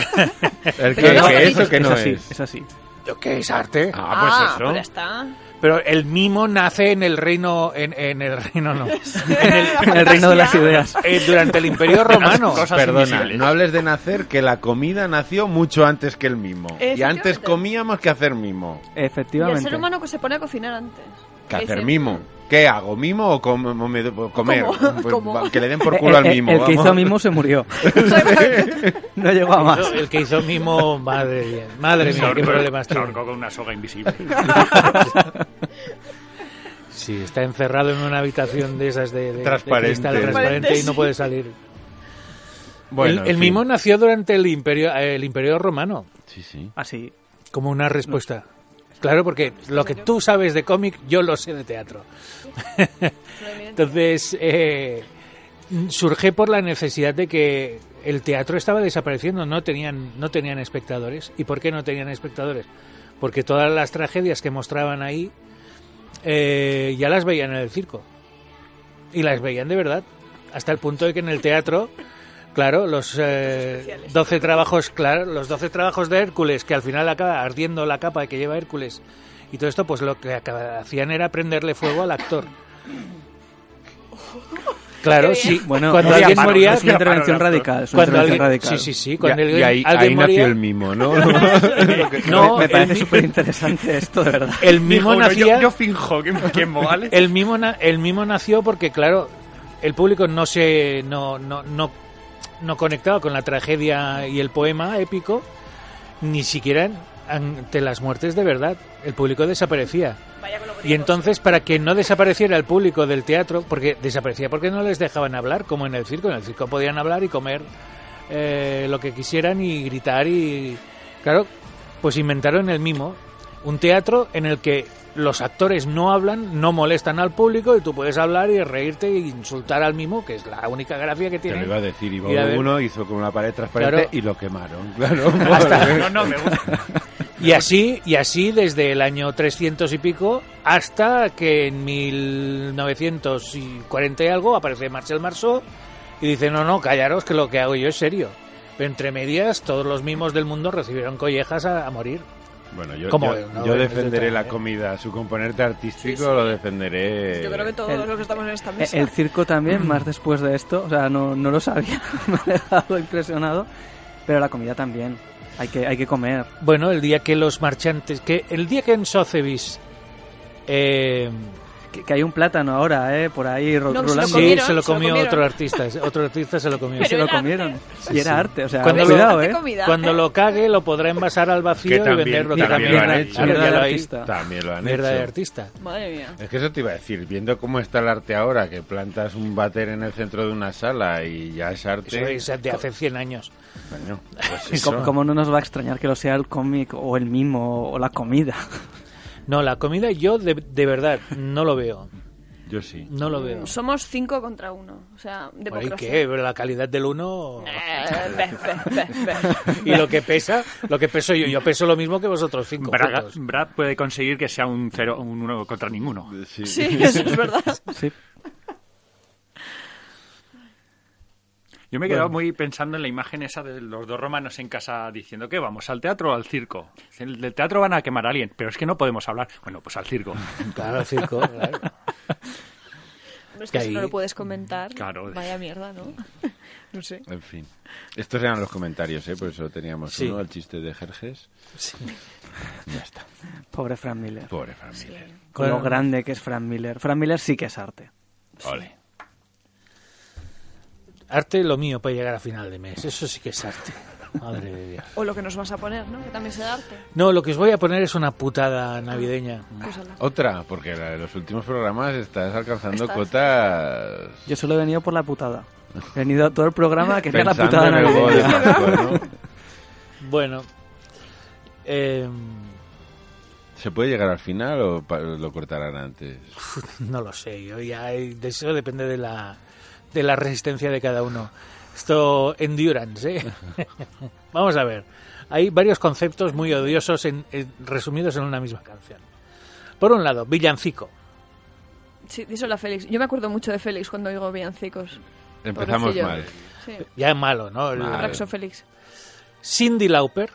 El que,
no,
que
es-
eso que no
así,
es.
es así.
¿Qué es arte?
Ah, pues
ah,
eso.
pues está.
Pero el mimo nace en el reino, en, en el reino no, en el,
En el reino de las ideas.
eh, durante el Imperio Romano.
Perdona,
invisibles.
no hables de nacer, que la comida nació mucho antes que el mimo. Y antes
Efectivamente.
comíamos que hacer mimo.
Y el
Efectivamente.
ser humano que se pone a cocinar antes.
¿Qué
Que
hacer mimo? ¿Qué hago? ¿Mimo o, com- comer?
¿Cómo?
Pues, que le den por culo al mimo.
el que hizo mimo se murió. no llegó a más.
El que hizo mimo, madre mía, madre mía, qué problemas
se
tiene.
ahorcó con una soga invisible.
Sí, está encerrado en una habitación de esas de, de- de
Transparente.
cristal transparente y no puede salir.
Bueno,
el mimo nació durante el imperio, el imperio romano,
Sí, sí.
Así.
como una respuesta. Claro, porque lo que tú sabes de cómic, yo lo sé de teatro. Entonces, eh, surge por la necesidad de que el teatro estaba desapareciendo, no tenían, no tenían espectadores. ¿Y por qué no tenían espectadores? Porque todas las tragedias que mostraban ahí eh, ya las veían en el circo. Y las veían de verdad. Hasta el punto de que en el teatro, claro, los eh, 12 trabajos, claro, los 12 trabajos de Hércules, que al final acaba ardiendo la capa que lleva Hércules y todo esto, pues lo que hacían era prenderle fuego al actor. Claro, sí.
Bueno,
cuando
no,
alguien moría,
es una intervención radical. Es una
cuando
intervención
alguien,
radical.
sí, sí, sí.
Y,
Cuando
y
alguien,
ahí,
alguien
ahí nació el mimo, ¿no?
no,
me parece súper interesante esto, de verdad.
el mimo nacía,
yo, yo finjo que, que ¿vale?
el mimo, na- el mimo nació porque, claro, el público no se, no, no, no, no conectaba con la tragedia y el poema épico, ni siquiera ante las muertes de verdad. El público desaparecía. Y entonces, para que no desapareciera el público del teatro, porque desaparecía porque no les dejaban hablar, como en el circo. En el circo podían hablar y comer eh, lo que quisieran y gritar y... Claro, pues inventaron el mimo. Un teatro en el que los actores no hablan, no molestan al público y tú puedes hablar y reírte e insultar al mimo, que es la única gracia que
Te lo
tiene.
iba a decir, iba
Y a ver-
uno, hizo con una pared transparente
Claro.
y lo quemaron, claro.
No, no, me gusta.
Y así, y así desde el año 300 y pico hasta que en 1940 y algo aparece Marcel Marceau y dice, no, no, callaros que lo que hago yo es serio. Pero entre medias todos los mimos del mundo recibieron collejas a, a morir.
Bueno, yo,
¿Cómo?
yo,
No,
defenderé la comida, su componente artístico
Sí, sí.
lo defenderé.
Yo creo que todos
El-
los que estamos en esta mesa.
El circo también, más después de esto, o sea, no, no lo sabía, me ha dejado impresionado, pero la comida también, hay que, hay que comer.
Bueno, el día que los marchantes, que el día que en Sotheby's eh,
Que, que hay un plátano ahora, ¿eh? Por ahí ro-
No, que se lo
rolando.
sí,
comieron,
se lo
se lo
comió
comieron.
otro artista, otro artista se lo comió.
Pero
se lo comieron.
arte.
Y era arte, o sea,
Cuando lo-
cuidado,
Arte
¿eh?
comida.
Cuando lo cague lo podrá envasar al vacío
Que
y
también-
venderlo. que
también lo han hecho.
Mierda de
lo
artista.
También lo han
Mierda
hecho.
de artista.
Madre mía.
Es que eso te iba a decir, viendo cómo está el arte ahora, que plantas un váter en el centro de una sala y ya es arte.
Eso es de hace 100 años.
Coño, pues
¿Y
eso.
¿Cómo, cómo no nos va a extrañar que lo sea el cómic o el mimo o la comida?
No, la comida yo de, de verdad no lo veo.
Yo sí.
No lo veo.
Somos cinco contra uno. O sea,
¿Y qué? Pero la calidad del uno...
Eh.
Y lo que pesa, lo que peso yo, yo peso lo mismo que vosotros cinco.
Brad puede conseguir que sea un cero, un uno contra ninguno.
Sí.
Sí, eso es verdad.
Sí.
Yo me he quedado muy pensando en la imagen esa de los dos romanos en casa diciendo que vamos al teatro o al circo. Del teatro van a quemar a alguien, pero es que no podemos hablar. Bueno, pues al circo.
Claro, el circo, claro.
No es
Que
que si
ahí-
no lo puedes comentar.
Claro.
Vaya mierda, ¿no? No sé.
En fin. Estos eran los comentarios, ¿eh? Por eso teníamos
Sí.
uno, el chiste de Jerjes.
Sí.
Ya está.
Pobre Frank Miller.
Pobre familia.
Con lo grande que es Frank Miller. Frank Miller sí que es arte.
Ole.
Arte lo mío para llegar a final de mes. Eso sí que es arte. Madre de Dios.
O lo que nos vas a poner, ¿no? Que también sea arte.
No, lo que os voy a poner es una putada navideña.
Pues ala.
Otra, porque la de los últimos programas estás alcanzando
Estás.
cotas.
Yo solo he venido por la putada. He venido todo el programa que sea la putada navideña.
Pascua, ¿no?
Bueno. eh,
¿Se puede llegar al final o lo cortarán antes?
no lo sé. Yo ya de eso depende de la, de la resistencia de cada uno. Esto, endurance, ¿eh? Vamos a ver. Hay varios conceptos muy odiosos en- en- resumidos en una misma canción. Por un lado, villancico.
Sí, díselo a Félix. Yo me acuerdo mucho de Félix cuando oigo villancicos.
Empezamos
Pobrecillo.
mal.
Sí.
Ya es malo, ¿no? El-
Mal.
Raxo Félix.
Cindy Lauper.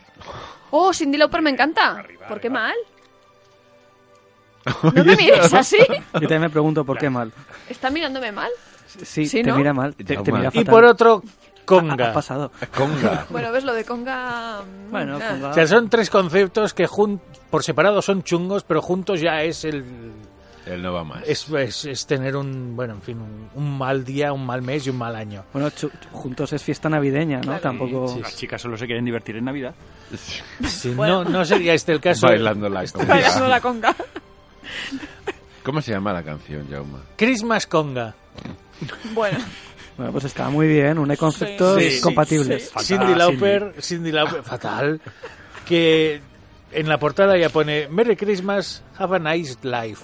Oh, Cindy Lauper me encanta. ¿Por qué mal? No me mires así.
Yo también me pregunto por qué mal.
¿Está mirándome mal?
Sí,
Sí,
te
¿no?
mira mal. Te, te mira
Y
fatal.
por otro,
Ha
conga.
pasado.
Conga.
Bueno, ves lo de conga. mm,
Bueno,
ah.
conga.
O sea, son tres conceptos que jun- por separado son chungos, pero juntos ya es el
Él no va más.
es, es- es tener un bueno, en fin, un, un mal día, un mal mes y un mal año.
Bueno, juntos es fiesta navideña, ¿no?
Claro.
Tampoco...
Las chicas solo se quieren divertir en Navidad.
Sí, no, no sería este el caso.
Bailando la conga.
Bailando la conga.
¿Cómo se llama la canción, Jauma?
Christmas conga.
Bueno,
Bueno, pues está muy bien. Une conceptos
Sí, sí,
compatibles.
sí.
Fatal,
Cindy Lauper, Cindy Lauper, fatal, que en la portada ya pone Merry Christmas, have a nice life.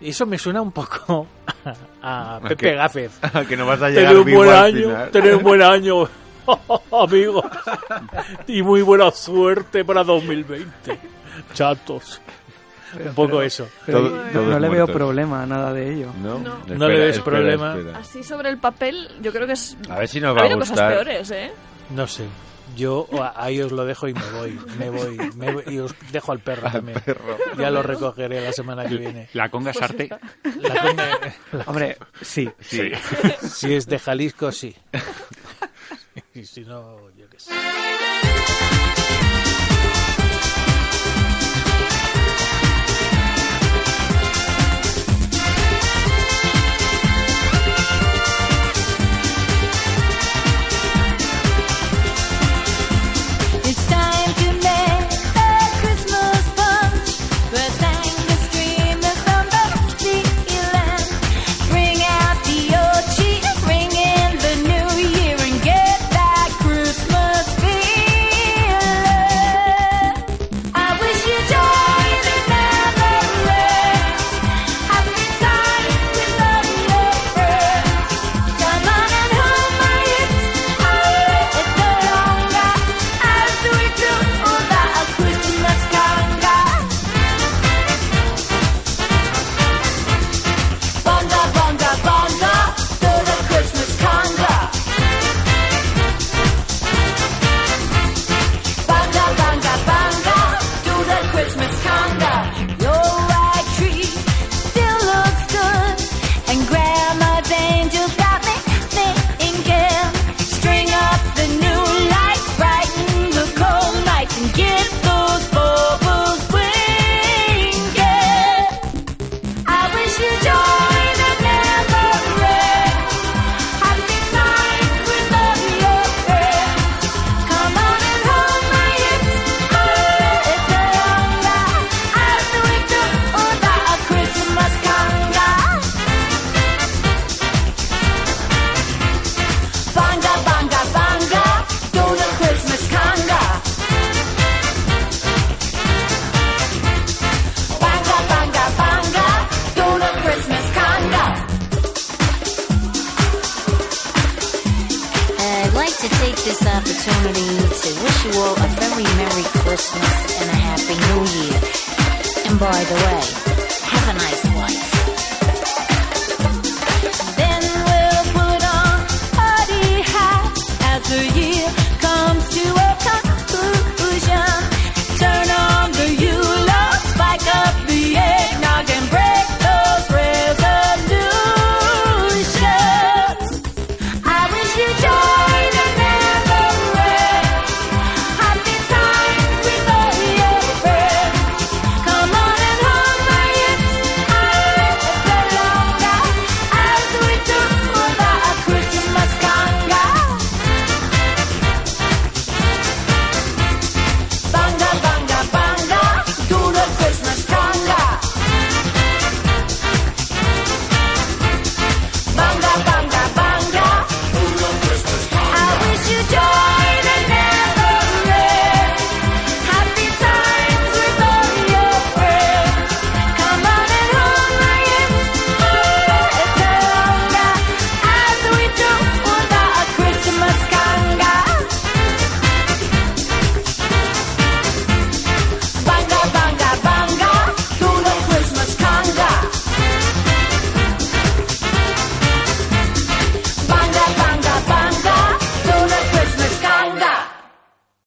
Y eso me suena un poco a Pepe
qué?
Gáfez.
que no vas a
Tener
llegar
un
vivo
buen año, tener un buen año, amigos. Y muy buena suerte para 2020. Chatos. Un poco eso.
Pero
Todo-
no- le veo problema a nada de ello.
¿No?
No.
No le ves problema.
espera.
así sobre el papel, yo creo que es.
A ver si nos va a
habido cosas
gustar.
peores, ¿eh?
No sé. Yo ahí os lo dejo y me voy, me voy, me voy- y os dejo al perro también. Ya lo recogeré la semana que viene.
La conga es arte.
La conga- la-
Hombre, sí.
Sí.
si es de Jalisco, sí. Y si no, yo qué sé.